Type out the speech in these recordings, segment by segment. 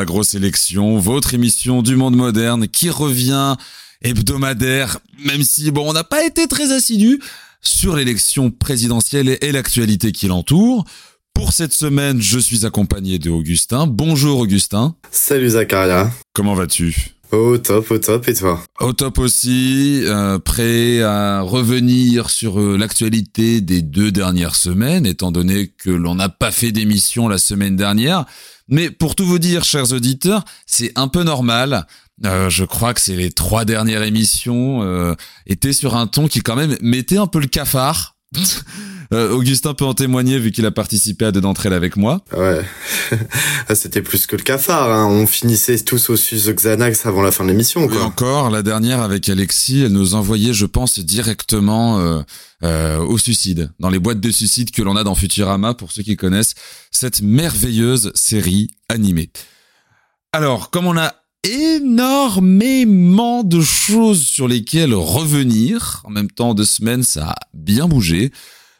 la grosse élection, votre émission du monde moderne qui revient hebdomadaire, même si bon, on n'a pas été très assidu sur l'élection présidentielle et l'actualité qui l'entoure. Pour cette semaine, je suis accompagné de Augustin. Bonjour Augustin. Salut Zacharia. Comment vas-tu? Au top, au top, et toi? Au top aussi, euh, prêt à revenir sur euh, l'actualité des deux dernières semaines, étant donné que l'on n'a pas fait d'émission la semaine dernière. Mais pour tout vous dire, chers auditeurs, c'est un peu normal. Euh, je crois que c'est les trois dernières émissions étaient sur un ton qui quand même mettait un peu le cafard. Euh, Augustin peut en témoigner vu qu'il a participé à deux d'entre elles avec moi. Ouais, c'était plus que le cafard. Hein. On finissait tous au de Xanax avant la fin de l'émission. Oui, encore, la dernière avec Alexis, elle nous envoyait, je pense, directement euh, euh, au suicide, dans les boîtes de suicide que l'on a dans Futurama, pour ceux qui connaissent cette merveilleuse série animée. Alors, comme on a énormément de choses sur lesquelles revenir, en même temps, deux semaines, ça a bien bougé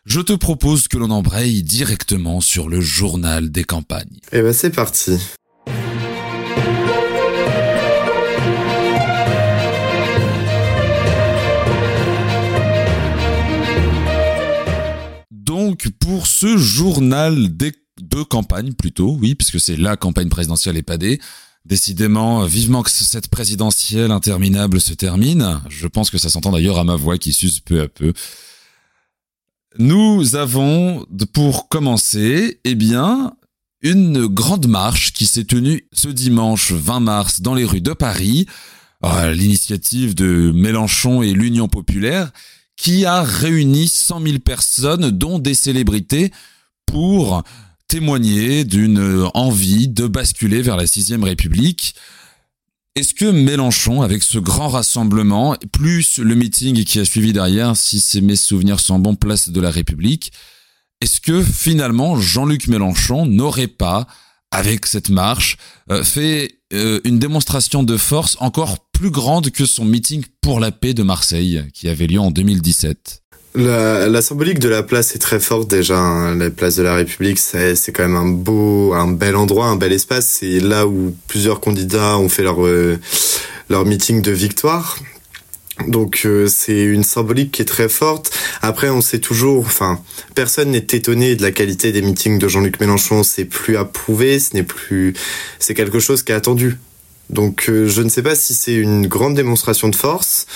je te propose que l'on embraye directement sur le journal des campagnes. Eh ben c'est parti. Donc pour ce journal des de campagne plutôt, oui, puisque c'est la campagne présidentielle et pas des. Décidément, vivement que cette présidentielle interminable se termine. Je pense que ça s'entend d'ailleurs à ma voix qui s'use peu à peu. Nous avons, pour commencer, eh bien, une grande marche qui s'est tenue ce dimanche 20 mars dans les rues de Paris, à l'initiative de Mélenchon et l'Union populaire, qui a réuni 100 000 personnes, dont des célébrités, pour témoigner d'une envie de basculer vers la sixième République, est-ce que Mélenchon, avec ce grand rassemblement, plus le meeting qui a suivi derrière, si mes souvenirs sont bons, place de la République, est-ce que finalement Jean-Luc Mélenchon n'aurait pas, avec cette marche, euh, fait euh, une démonstration de force encore plus grande que son meeting pour la paix de Marseille, qui avait lieu en 2017 la, la, symbolique de la place est très forte déjà. Hein. La place de la République, c'est, c'est quand même un beau, un bel endroit, un bel espace. C'est là où plusieurs candidats ont fait leur euh, leur meeting de victoire. Donc euh, c'est une symbolique qui est très forte. Après, on sait toujours, enfin, personne n'est étonné de la qualité des meetings de Jean-Luc Mélenchon. C'est plus approuvé, ce n'est plus, c'est quelque chose qui est attendu. Donc euh, je ne sais pas si c'est une grande démonstration de force,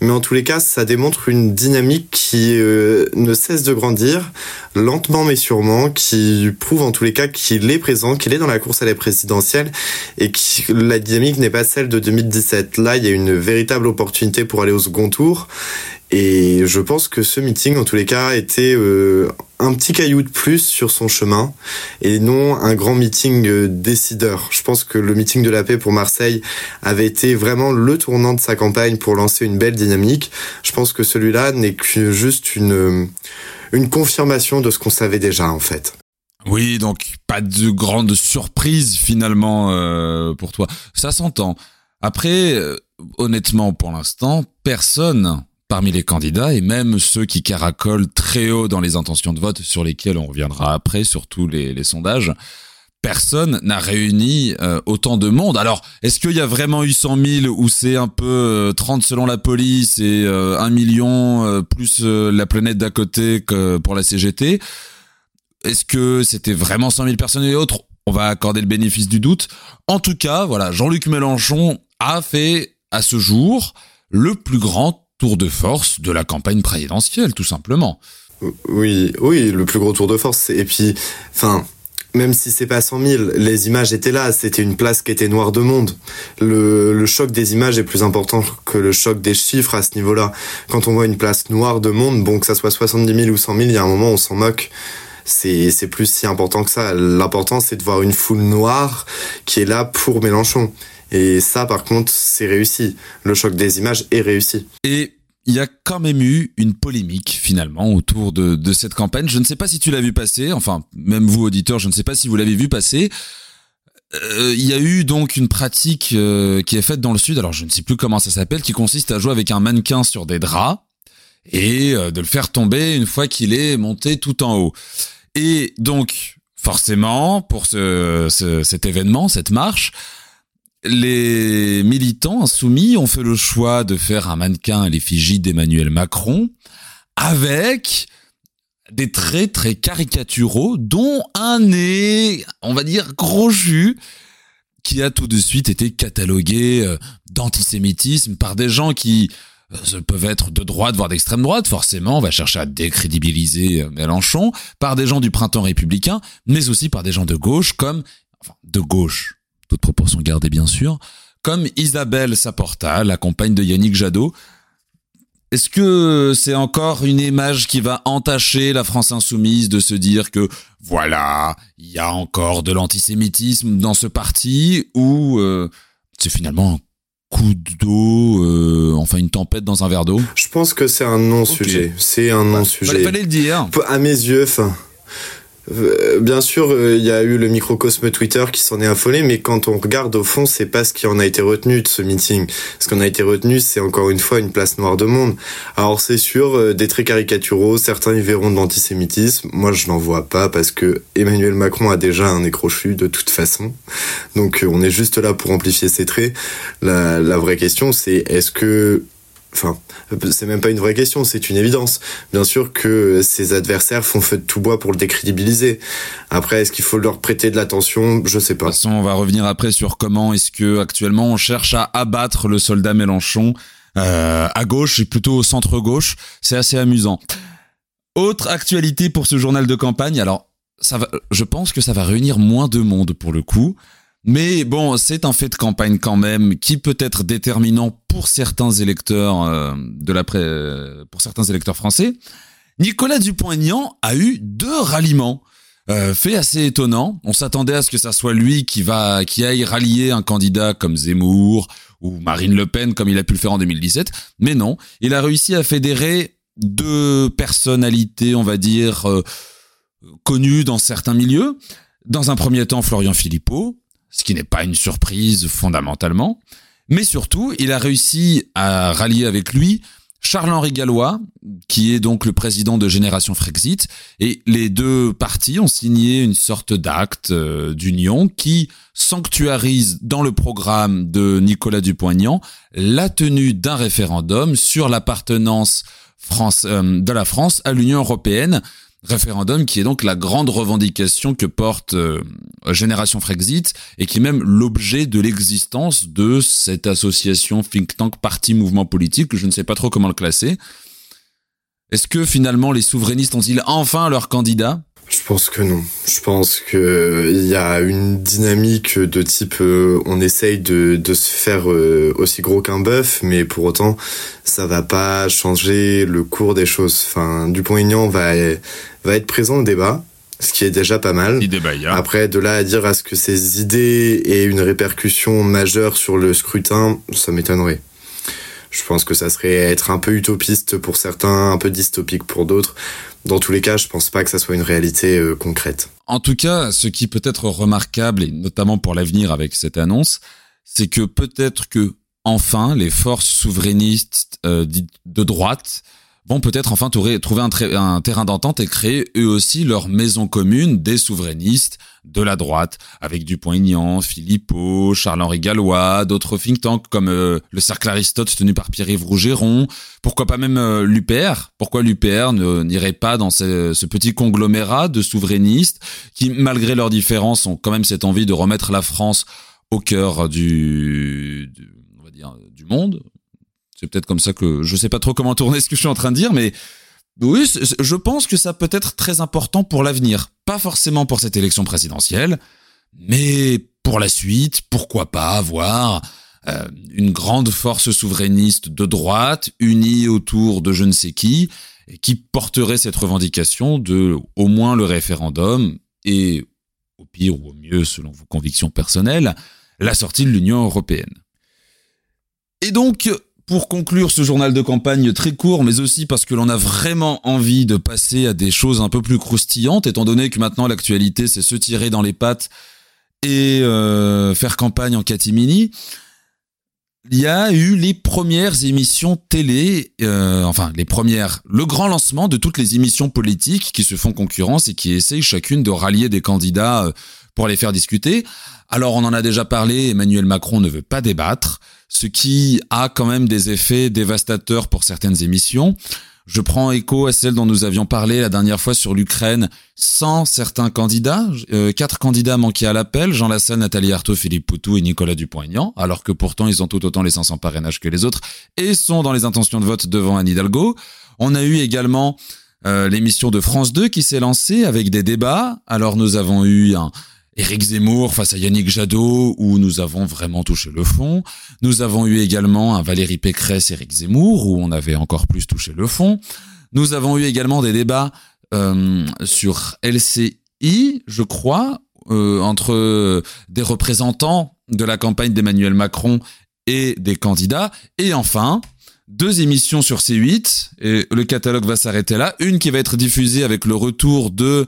mais en tous les cas, ça démontre une dynamique qui euh, ne cesse de grandir, lentement mais sûrement, qui prouve en tous les cas qu'il est présent, qu'il est dans la course à la présidentielle et que la dynamique n'est pas celle de 2017. Là, il y a une véritable opportunité pour aller au second tour et je pense que ce meeting, en tous les cas, était euh, un petit caillou de plus sur son chemin et non un grand meeting euh, décideur. Je pense que le meeting de la paix pour Marseille avait été vraiment le tournant de sa campagne pour lancer une belle dynamique. Je pense que celui-là n'est que juste une, euh, une confirmation de ce qu'on savait déjà, en fait. Oui, donc pas de grande surprise finalement pour toi. Ça s'entend. Après, honnêtement, pour l'instant, personne parmi les candidats et même ceux qui caracolent très haut dans les intentions de vote sur lesquels on reviendra après, surtout les, les sondages, personne n'a réuni euh, autant de monde. Alors, est-ce qu'il y a vraiment eu 100 000 ou c'est un peu 30 euh, selon la police et euh, 1 million euh, plus la planète d'à côté que pour la CGT Est-ce que c'était vraiment 100 000 personnes et autres? On va accorder le bénéfice du doute. En tout cas, voilà, Jean-Luc Mélenchon a fait à ce jour le plus grand tour de force de la campagne présidentielle, tout simplement. Oui, oui, le plus gros tour de force. Et puis, enfin, même si c'est pas 100 000, les images étaient là. C'était une place qui était noire de monde. Le, le, choc des images est plus important que le choc des chiffres à ce niveau-là. Quand on voit une place noire de monde, bon, que ça soit 70 000 ou 100 000, il y a un moment, on s'en moque. C'est, c'est plus si important que ça. L'important, c'est de voir une foule noire qui est là pour Mélenchon. Et ça, par contre, c'est réussi. Le choc des images est réussi. Et il y a quand même eu une polémique finalement autour de, cette campagne. Je ne sais pas si tu l'as vu passer, enfin même vous auditeurs, je ne sais pas si vous l'avez vu passer. Euh, il y a eu donc une pratique euh, qui est faite dans le sud, alors je ne sais plus comment ça s'appelle, qui consiste à jouer avec un mannequin sur des draps et euh, de le faire tomber une fois qu'il est monté tout en haut. Et donc forcément, pour ce, cet événement, cette marche, les militants insoumis ont fait le choix de faire un mannequin à l'effigie d'Emmanuel Macron avec des traits très caricaturaux, dont un nez, on va dire, gros jus, qui a tout de suite été catalogué euh, d'antisémitisme par des gens qui euh, peuvent être de droite, voire d'extrême droite, forcément, on va chercher à décrédibiliser euh, Mélenchon, par des gens du printemps républicain, mais aussi par des gens de gauche, comme, de gauche, toute proportion gardée bien sûr, comme Isabelle Saporta, la compagne de Yannick Jadot. Est-ce que c'est encore une image qui va entacher la France insoumise de se dire que voilà, il y a encore de l'antisémitisme dans ce parti ou euh, c'est finalement un coup d'eau, euh, enfin une tempête dans un verre d'eau? Je pense que c'est un non-sujet. C'est un bah, non-sujet. Il fallait le dire. À mes yeux, enfin euh, bien sûr, euh, il y a eu le microcosme Twitter qui s'en est affolé, mais quand on regarde au fond, c'est pas ce qui en a été retenu de ce meeting. Ce qu'on a été retenu, c'est encore une fois une place noire de monde. Alors c'est sûr, euh, des traits caricaturaux, certains y verront de l'antisémitisme. Moi, je n'en vois pas parce que Emmanuel Macron a déjà un écrochu de toute façon. Donc on est juste là pour amplifier ses traits. La, la vraie question, c'est est-ce que Enfin, c'est même pas une vraie question, c'est une évidence. Bien sûr que ses adversaires font feu de tout bois pour le décrédibiliser. Après, est-ce qu'il faut leur prêter de l'attention? Je sais pas. De toute façon, on va revenir après sur comment est-ce que actuellement on cherche à abattre le soldat Mélenchon euh, à gauche et plutôt au centre gauche. C'est assez amusant. Autre actualité pour ce journal de campagne. Alors, je pense que ça va réunir moins de monde pour le coup. Mais bon, c'est un fait de campagne quand même qui peut être déterminant pour certains électeurs euh, de la pour certains électeurs français. Nicolas Dupont-Aignan a eu deux ralliements. Euh, fait assez étonnant. On s'attendait à ce que ça soit lui qui va, qui aille rallier un candidat comme Zemmour ou Marine Le Pen comme il a pu le faire en 2017. Mais non, il a réussi à fédérer deux personnalités, on va dire, euh, connues dans certains milieux. Dans un premier temps, Florian Philippot, ce qui n'est pas une surprise fondamentalement. Mais surtout, il a réussi à rallier avec lui Charles-Henri Gallois, qui est donc le président de Génération Frexit, et les deux partis ont signé une sorte d'acte euh, d'union qui sanctuarise dans le programme de Nicolas Dupont-Aignan la tenue d'un référendum sur l'appartenance euh, de la France à l'Union européenne référendum qui est donc la grande revendication que porte euh, Génération Frexit et qui est même l'objet de l'existence de cette association think tank parti mouvement politique, je ne sais pas trop comment le classer. Est-ce que finalement les souverainistes ont-ils enfin leur candidat? Je pense que non. Je pense que il y a une dynamique de type euh, on essaye de, de se faire euh, aussi gros qu'un bœuf, mais pour autant ça va pas changer le cours des choses. Enfin, Dupont-Aignan va va être présent au débat, ce qui est déjà pas mal. Après, de là à dire à ce que ses idées aient une répercussion majeure sur le scrutin, ça m'étonnerait. Je pense que ça serait être un peu utopiste pour certains, un peu dystopique pour d'autres. Dans tous les cas, je pense pas que ça soit une réalité euh, concrète. En tout cas, ce qui peut être remarquable, et notamment pour l'avenir avec cette annonce, c'est que peut-être que enfin les forces souverainistes euh, de droite vont peut-être enfin trouver un, terrain d'entente et créer eux aussi leur maison commune des souverainistes de la droite, avec Dupont-Aignan, Philippot, Charles-Henri Gallois, d'autres think tanks comme euh, le Cercle Aristote tenu par Pierre-Yves Rougeron, pourquoi pas même euh, l'UPR Pourquoi l'UPR n'irait pas dans ce, petit conglomérat de souverainistes qui, malgré leurs différences, ont quand même cette envie de remettre la France au cœur du, du on va dire, du monde, c'est peut-être comme ça que je sais pas trop comment tourner ce que je suis en train de dire, mais oui, je pense que ça peut être très important pour l'avenir. Pas forcément pour cette élection présidentielle, mais pour la suite, pourquoi pas avoir euh, une grande force souverainiste de droite unie autour de je ne sais qui, et qui porterait cette revendication de au moins le référendum et au pire ou au mieux, selon vos convictions personnelles, la sortie de l'Union européenne. Et donc, pour conclure ce journal de campagne très court, mais aussi parce que l'on a vraiment envie de passer à des choses un peu plus croustillantes, étant donné que maintenant l'actualité c'est se tirer dans les pattes et euh, faire campagne en catimini. il y a eu les premières émissions télé, euh, enfin les premières, le grand lancement de toutes les émissions politiques qui se font concurrence et qui essayent chacune de rallier des candidats euh, pour les faire discuter. Alors on en a déjà parlé, Emmanuel Macron ne veut pas débattre, ce qui a quand même des effets dévastateurs pour certaines émissions. Je prends écho à celle dont nous avions parlé la dernière fois sur l'Ukraine, sans certains candidats. Euh, quatre candidats manquaient à l'appel, Jean Lassalle, Nathalie Arthaud, Philippe Poutou et Nicolas Dupont-Aignan, alors que pourtant ils ont tout autant les 500 parrainages que les autres et sont dans les intentions de vote devant Anne Hidalgo. On a eu également euh, l'émission de France 2 qui s'est lancée avec des débats. Alors nous avons eu un, Éric Zemmour face à Yannick Jadot, où nous avons vraiment touché le fond. Nous avons eu également un Valérie Pécresse, Éric Zemmour, où on avait encore plus touché le fond. Nous avons eu également des débats euh, sur LCI, je crois, euh, entre des représentants de la campagne d'Emmanuel Macron et des candidats. Et enfin, deux émissions sur C8, et le catalogue va s'arrêter là. Une qui va être diffusée avec le retour de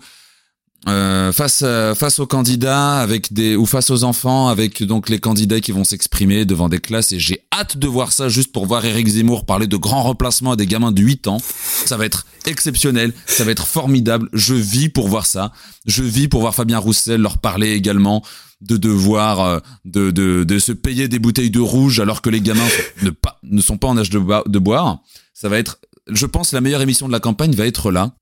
euh, face euh, face aux candidats avec des ou face aux enfants avec donc les candidats qui vont s'exprimer devant des classes et j'ai hâte de voir ça juste pour voir Eric Zemmour parler de grands remplacements à des gamins de 8 ans. Ça va être exceptionnel, ça va être formidable. Je vis pour voir ça. Je vis pour voir Fabien Roussel leur parler également de devoir euh, de, de, de se payer des bouteilles de rouge alors que les gamins ne, pas, ne sont pas en âge de, de boire. Ça va être, je pense, la meilleure émission de la campagne va être là.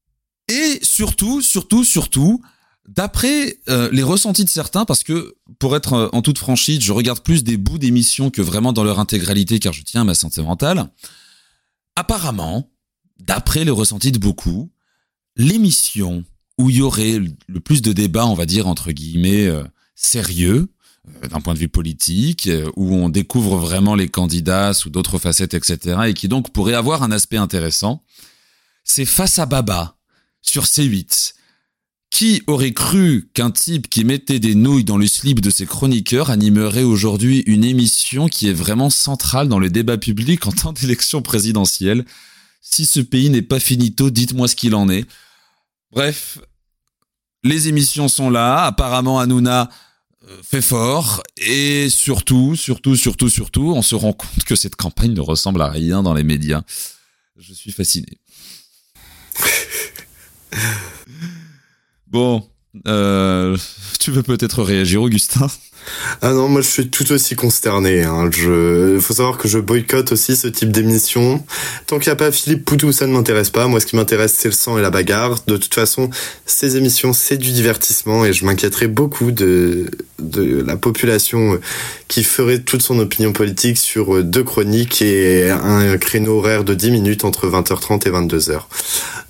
Et surtout, surtout, surtout, D'après euh, les ressentis de certains, parce que pour être euh, en toute franchise, je regarde plus des bouts d'émissions que vraiment dans leur intégralité, car je tiens à ma santé mentale. Apparemment, d'après les ressentis de beaucoup, l'émission où il y aurait le plus de débats, on va dire entre guillemets euh, sérieux, d'un point de vue politique, où on découvre vraiment les candidats sous d'autres facettes, etc., et qui donc pourrait avoir un aspect intéressant, c'est Face à Baba sur C8 qui aurait cru qu'un type qui mettait des nouilles dans le slip de ses chroniqueurs animerait aujourd'hui une émission qui est vraiment centrale dans le débat public en temps d'élection présidentielle? Si ce pays n'est pas finito, dites-moi ce qu'il en est. Bref, les émissions sont là. Apparemment, Hanouna euh, fait fort. Et surtout, surtout, surtout, surtout, on se rend compte que cette campagne ne ressemble à rien dans les médias. Je suis fasciné. Bon, euh, tu veux peut-être réagir, Augustin? Ah non, moi je suis tout aussi consterné. Hein. Je, faut savoir que je boycotte aussi ce type d'émission. Tant qu'il n'y a pas Philippe Poutou, ça ne m'intéresse pas. Moi, ce qui m'intéresse, c'est le sang et la bagarre. De toute façon, ces émissions, c'est du divertissement et je m'inquiéterais beaucoup de de la population qui ferait toute son opinion politique sur deux chroniques et un créneau horaire de 10 minutes entre 20h30 et 22h.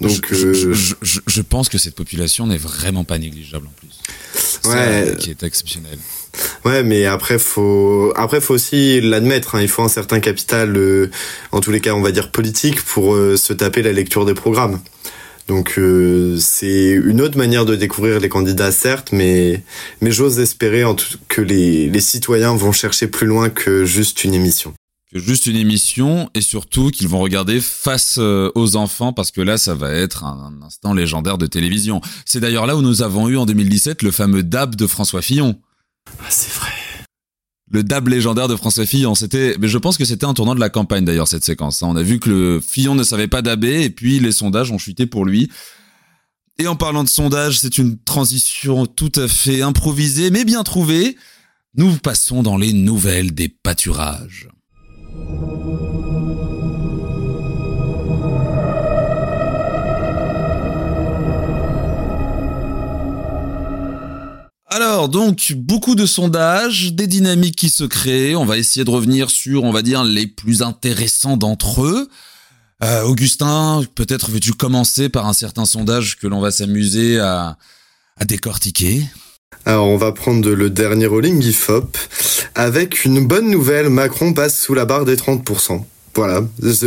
Donc, je, je, je, je pense que cette population n'est vraiment pas négligeable en plus. Ouais. qui est exceptionnel. Ouais, mais après faut après faut aussi l'admettre. Hein, il faut un certain capital, euh, en tous les cas, on va dire politique, pour euh, se taper la lecture des programmes. Donc euh, c'est une autre manière de découvrir les candidats, certes, mais mais j'ose espérer en tout, que les les citoyens vont chercher plus loin que juste une émission. Que juste une émission et surtout qu'ils vont regarder face aux enfants parce que là ça va être un instant légendaire de télévision. C'est d'ailleurs là où nous avons eu en 2017 le fameux DAB de François Fillon. Ah, c'est vrai. Le dab légendaire de François Fillon, c'était, mais je pense que c'était un tournant de la campagne d'ailleurs cette séquence. Hein. On a vu que le Fillon ne savait pas daber et puis les sondages ont chuté pour lui. Et en parlant de sondage, c'est une transition tout à fait improvisée mais bien trouvée. Nous passons dans les nouvelles des pâturages. Alors donc beaucoup de sondages, des dynamiques qui se créent. On va essayer de revenir sur, on va dire, les plus intéressants d'entre eux. Euh, Augustin, peut-être veux-tu commencer par un certain sondage que l'on va s'amuser à, décortiquer? Alors on va prendre le dernier rolling IFOP avec une bonne nouvelle, Macron passe sous la barre des 30%. Voilà,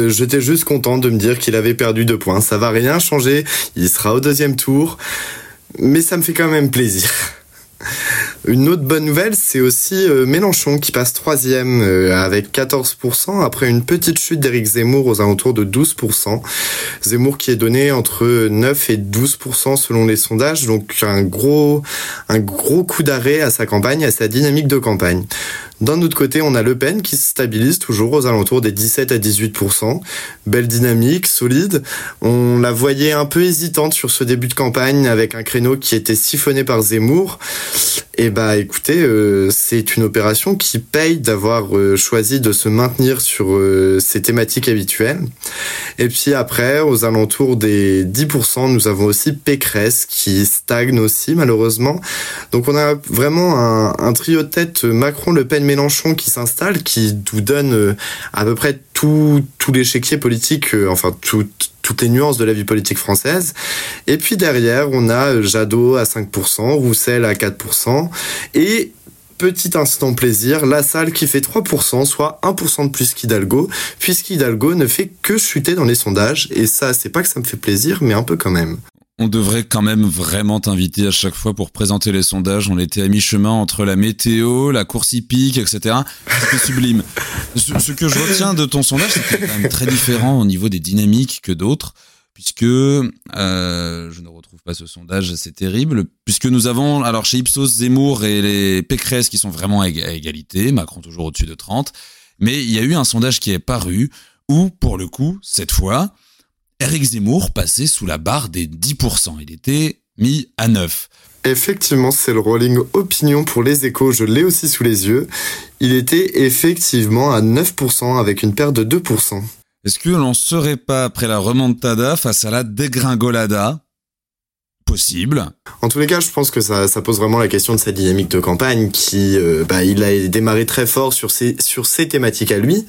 j'étais juste content de me dire qu'il avait perdu deux points. Ça va rien changer, il sera au deuxième tour, mais ça me fait quand même plaisir. Une autre bonne nouvelle, c'est aussi euh, Mélenchon qui passe troisième euh, avec 14% après une petite chute d'Éric Zemmour aux alentours de 12%. Zemmour qui est donné entre 9 et 12% selon les sondages, donc un gros, un gros coup d'arrêt à sa campagne, à sa dynamique de campagne. D'un autre côté, on a Le Pen qui se stabilise toujours aux alentours des 17 à 18%. Belle dynamique, solide. On la voyait un peu hésitante sur ce début de campagne avec un créneau qui était siphonné par Zemmour. Eh bah écoutez, euh, c'est une opération qui paye d'avoir euh, choisi de se maintenir sur euh, ces thématiques habituelles. Et puis après, aux alentours des 10%, nous avons aussi Pécresse qui stagne aussi malheureusement. Donc on a vraiment un, un trio de tête Macron, Le Pen, Mélenchon qui s'installe, qui nous donne à peu près tout, tout l'échiquier politique, enfin tout toutes les nuances de la vie politique française. Et puis derrière, on a Jadot à 5%, Roussel à 4%, et petit instant plaisir, la salle qui fait 3%, soit 1% de plus qu'Hidalgo, puisqu'Hidalgo ne fait que chuter dans les sondages, et ça, c'est pas que ça me fait plaisir, mais un peu quand même on devrait quand même vraiment t'inviter à chaque fois pour présenter les sondages. On était à mi-chemin entre la météo, la course hippique, etc. C'était sublime. Ce, que je retiens de ton sondage, c'est quand même très différent au niveau des dynamiques que d'autres, puisque euh, je ne retrouve pas ce sondage, c'est terrible, puisque nous avons alors chez Ipsos Zemmour et les Pécresse qui sont vraiment à égalité, Macron toujours au-dessus de 30, mais il y a eu un sondage qui est paru où, pour le coup, cette fois, Eric Zemmour passait sous la barre des 10%. Il était mis à 9. Effectivement, c'est le rolling opinion pour les échos, je l'ai aussi sous les yeux. Il était effectivement à 9% avec une perte de 2%. Est-ce que l'on serait pas après la remontada face à la dégringolada? Possible. En tous les cas, je pense que ça, ça pose vraiment la question de sa dynamique de campagne qui, euh, bah, il a démarré très fort sur ses, sur ses thématiques à lui,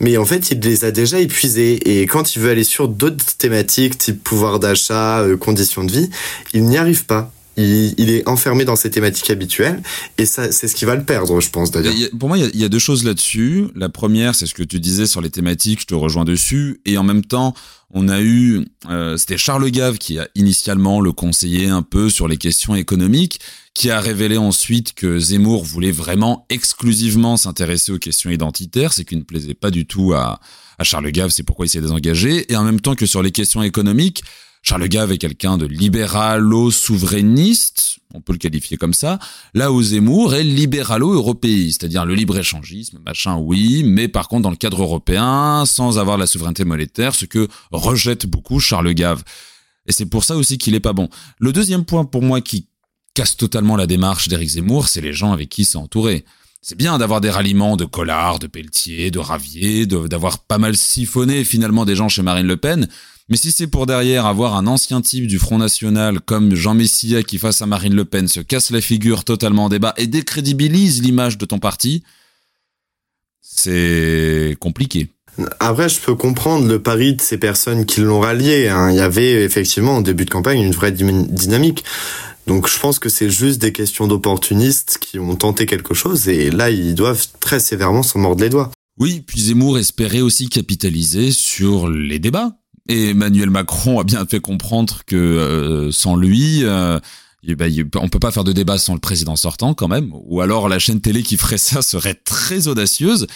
mais en fait, il les a déjà épuisées. Et quand il veut aller sur d'autres thématiques, type pouvoir d'achat, euh, conditions de vie, il n'y arrive pas. Il, est enfermé dans ses thématiques habituelles et ça, c'est ce qui va le perdre, je pense d'ailleurs. Pour moi, il y, a, deux choses là-dessus. La première, c'est ce que tu disais sur les thématiques, je te rejoins dessus. Et en même temps, on a eu, euh, c'était Charles Gave qui a initialement le conseillé un peu sur les questions économiques, qui a révélé ensuite que Zemmour voulait vraiment exclusivement s'intéresser aux questions identitaires, c'est qu'il ne plaisait pas du tout à, à Charles Gave, c'est pourquoi il s'est désengagé. Et en même temps que sur les questions économiques, Charles Gave est quelqu'un de libéralo-souverainiste, on peut le qualifier comme ça, là où Zemmour est libéralo-européiste, c'est-à-dire le libre-échangisme, machin, oui, mais par contre dans le cadre européen, sans avoir la souveraineté monétaire, ce que rejette beaucoup Charles Gave. Et c'est pour ça aussi qu'il est pas bon. Le deuxième point pour moi qui casse totalement la démarche d'Éric Zemmour, c'est les gens avec qui s'est entouré. C'est bien d'avoir des ralliements de Collard, de Pelletier, de Ravier, d'avoir pas mal siphonné finalement des gens chez Marine Le Pen, mais si c'est pour derrière avoir un ancien type du Front National comme Jean Messia qui face à Marine Le Pen se casse la figure totalement en débat et décrédibilise l'image de ton parti, c'est compliqué. Après, je peux comprendre le pari de ces personnes qui l'ont rallié. Hein. Il y avait effectivement en début de campagne une vraie dynamique. Donc je pense que c'est juste des questions d'opportunistes qui ont tenté quelque chose et là ils doivent très sévèrement s'en mordre les doigts. Oui, puis Zemmour espérait aussi capitaliser sur les débats. Et Emmanuel Macron a bien fait comprendre que euh, sans lui, euh, ben, on peut pas faire de débat sans le président sortant quand même. Ou alors la chaîne télé qui ferait ça serait très audacieuse.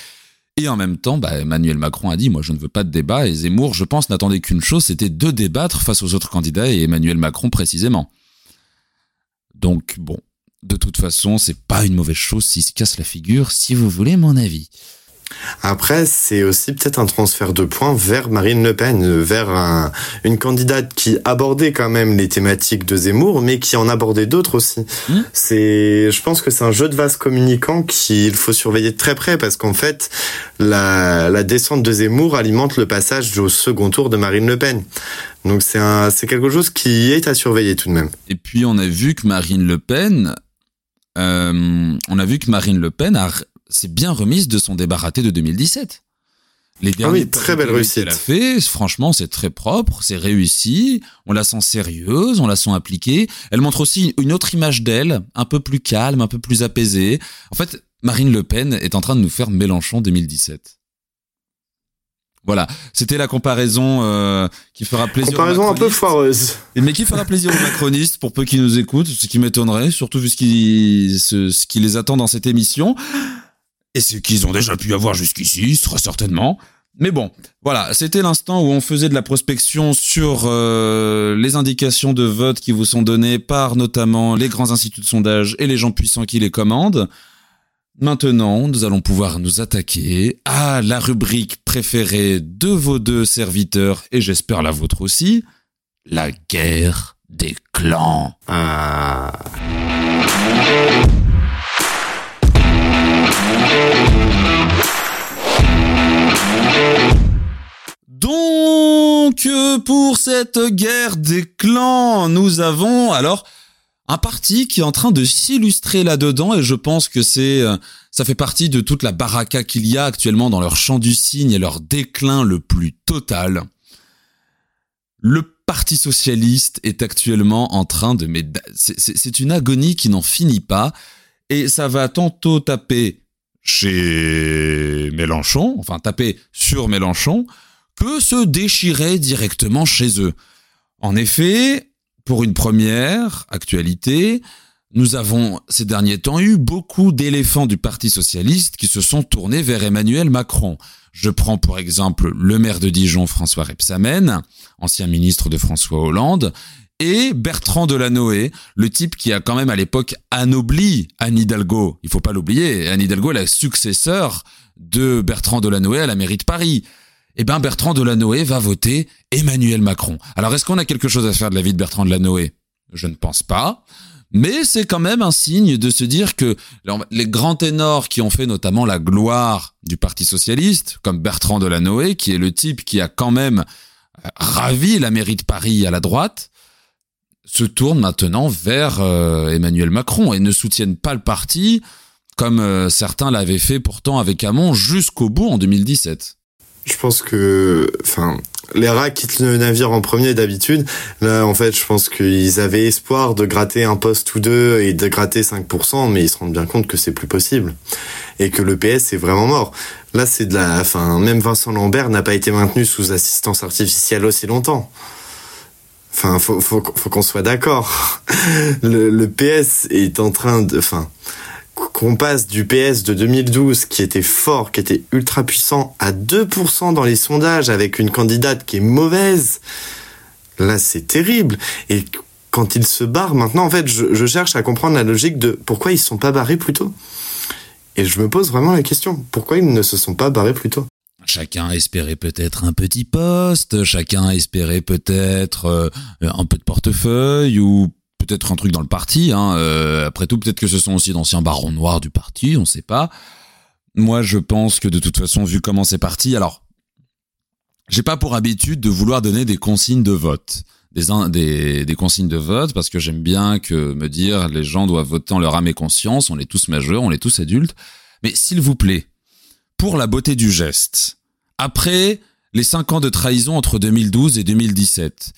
Et en même temps, bah, Emmanuel Macron a dit, moi je ne veux pas de débat. Et Zemmour, je pense, n'attendait qu'une chose, c'était de débattre face aux autres candidats et Emmanuel Macron précisément. Donc bon, de toute façon, c'est pas une mauvaise chose s'il se casse la figure, si vous voulez mon avis. Après, c'est aussi peut-être un transfert de points vers Marine Le Pen, vers une candidate qui abordait quand même les thématiques de Zemmour, mais qui en abordait d'autres aussi. Mmh. C'est, je pense que c'est un jeu de vase communicant qu'il faut surveiller de très près parce qu'en fait, la, la descente de Zemmour alimente le passage au second tour de Marine Le Pen. Donc c'est un, c'est quelque chose qui est à surveiller tout de même. Et puis on a vu que Marine Le Pen, euh, on a vu que Marine Le Pen a c'est bien remise de son débat raté de 2017. Les ah oui, très belle réussite. Elle a fait, franchement, c'est très propre, c'est réussi, on la sent sérieuse, on la sent appliquée. Elle montre aussi une autre image d'elle, un peu plus calme, un peu plus apaisée. En fait, Marine Le Pen est en train de nous faire Mélenchon 2017. Voilà, c'était la comparaison euh, qui fera plaisir. Comparaison un peu foireuse. Mais qui fera plaisir aux macronistes pour peu qu'ils nous écoutent, ce qui m'étonnerait, surtout vu ce qui, ce qui les attend dans cette émission et ce qu'ils ont déjà pu avoir jusqu'ici, très certainement. Mais bon, voilà, c'était l'instant où on faisait de la prospection sur euh, les indications de vote qui vous sont données par notamment les grands instituts de sondage et les gens puissants qui les commandent. Maintenant, nous allons pouvoir nous attaquer à la rubrique préférée de vos deux serviteurs, et j'espère la vôtre aussi, la guerre des clans. Ah. Donc, euh, pour cette guerre des clans, nous avons alors un parti qui est en train de s'illustrer là-dedans et je pense que c'est euh, ça fait partie de toute la baraka qu'il y a actuellement dans leur champ du cygne et leur déclin le plus total. Le Parti socialiste est actuellement en train de c'est une agonie qui n'en finit pas et ça va tantôt taper chez Mélenchon, enfin taper sur Mélenchon, que se déchirer directement chez eux. En effet, pour une première actualité, nous avons ces derniers temps eu beaucoup d'éléphants du Parti socialiste qui se sont tournés vers Emmanuel Macron. Je prends pour exemple le maire de Dijon, François Repsamen, ancien ministre de François Hollande, et Bertrand Delanoë, le type qui a quand même à l'époque anobli Anne Hidalgo. Il faut pas l'oublier, Anne Hidalgo est la successeur de Bertrand Delanoë à la mairie de Paris eh ben Bertrand Delanoë va voter Emmanuel Macron. Alors est-ce qu'on a quelque chose à faire de la vie de Bertrand Delanoë? Je ne pense pas. Mais c'est quand même un signe de se dire que les grands ténors qui ont fait notamment la gloire du Parti socialiste, comme Bertrand Delanoë, qui est le type qui a quand même euh, ravi la mairie de Paris à la droite, se tournent maintenant vers euh, Emmanuel Macron et ne soutiennent pas le parti comme euh, certains l'avaient fait pourtant avec Hamon jusqu'au bout en 2017 je pense que, enfin, les rats quittent le navire en premier d'habitude. Là, en fait, je pense qu'ils avaient espoir de gratter un poste ou deux et de gratter 5%, mais ils se rendent bien compte que c'est plus possible. Et que le PS est vraiment mort. Là, c'est de la, enfin, même Vincent Lambert n'a pas été maintenu sous assistance artificielle aussi longtemps. Enfin, faut, faut, qu'on soit d'accord. Le, PS est en train de, enfin, qu'on passe du PS de 2012 qui était fort, qui était ultra puissant, à 2% dans les sondages avec une candidate qui est mauvaise, là c'est terrible. Et quand ils se barrent maintenant, en fait, je, cherche à comprendre la logique de pourquoi ils se sont pas barrés plus tôt. Et je me pose vraiment la question, pourquoi ils ne se sont pas barrés plus tôt? Chacun espérait peut-être un petit poste, chacun espérait peut-être euh, un peu de portefeuille ou peut-être un truc dans le parti. Hein. Euh, après tout, peut-être que ce sont aussi d'anciens barons noirs du parti, on ne sait pas. Moi, je pense que de toute façon, vu comment c'est parti, alors, j'ai pas pour habitude de vouloir donner des consignes de vote. Des, des, des consignes de vote parce que j'aime bien que me dire les gens doivent voter en leur âme et conscience, on est tous majeurs, on est tous adultes. Mais s'il vous plaît, pour la beauté du geste, après les cinq ans de trahison entre 2012 et 2017,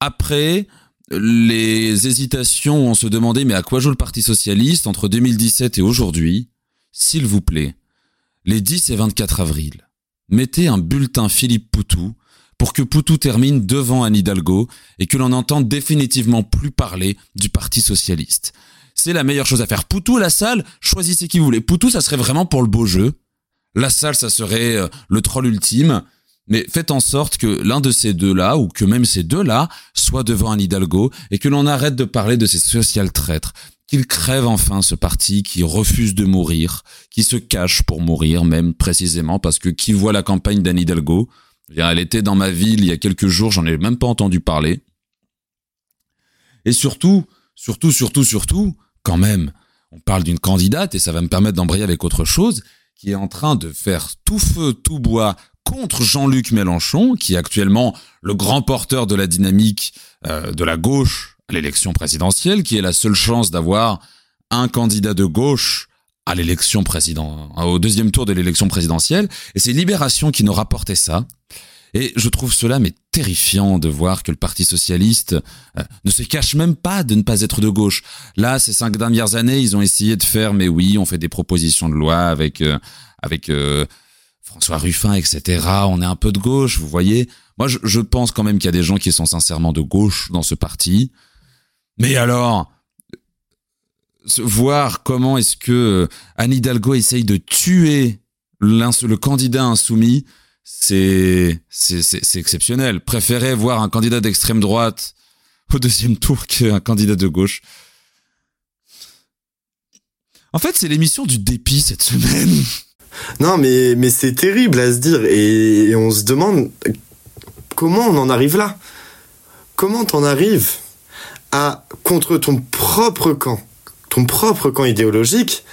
après les hésitations, on se demandait mais à quoi joue le Parti Socialiste entre 2017 et aujourd'hui? S'il vous plaît, les 10 et 24 avril, mettez un bulletin Philippe Poutou pour que Poutou termine devant Anne Hidalgo et que l'on n'entende définitivement plus parler du Parti Socialiste. C'est la meilleure chose à faire. Poutou, la salle, choisissez qui vous voulez. Poutou, ça serait vraiment pour le beau jeu. La salle, ça serait euh, le troll ultime. Mais faites en sorte que l'un de ces deux-là, ou que même ces deux-là, soit devant un Hidalgo, et que l'on arrête de parler de ces social traîtres. Qu'il crève enfin ce parti qui refuse de mourir, qui se cache pour mourir même précisément parce que qui voit la campagne d'Anne Hidalgo, elle était dans ma ville il y a quelques jours, j'en ai même pas entendu parler. Et surtout, surtout, surtout, surtout, quand même, on parle d'une candidate et ça va me permettre d'embrayer avec autre chose, qui est en train de faire tout feu, tout bois contre Jean-Luc Mélenchon, qui est actuellement le grand porteur de la dynamique euh, de la gauche à l'élection présidentielle, qui est la seule chance d'avoir un candidat de gauche à l'élection président, au deuxième tour de l'élection présidentielle. Et c'est Libération qui nous rapportait ça. Et je trouve cela mais terrifiant de voir que le Parti socialiste euh, ne se cache même pas de ne pas être de gauche. Là, ces cinq dernières années, ils ont essayé de faire, mais oui, on fait des propositions de loi avec euh, avec François Ruffin, etc. On est un peu de gauche, vous voyez. Moi, je, pense quand même qu'il y a des gens qui sont sincèrement de gauche dans ce parti. Mais alors, voir comment est-ce que Anne Hidalgo essaye de tuer le candidat insoumis, c'est exceptionnel. Préférez voir un candidat d'extrême droite au deuxième tour qu'un candidat de gauche. En fait, c'est l'émission du dépit cette semaine. Non, mais, mais c'est terrible à se dire. Et, on se demande comment on en arrive là. Comment t'en arrives à, contre ton propre camp, ton propre camp idéologique,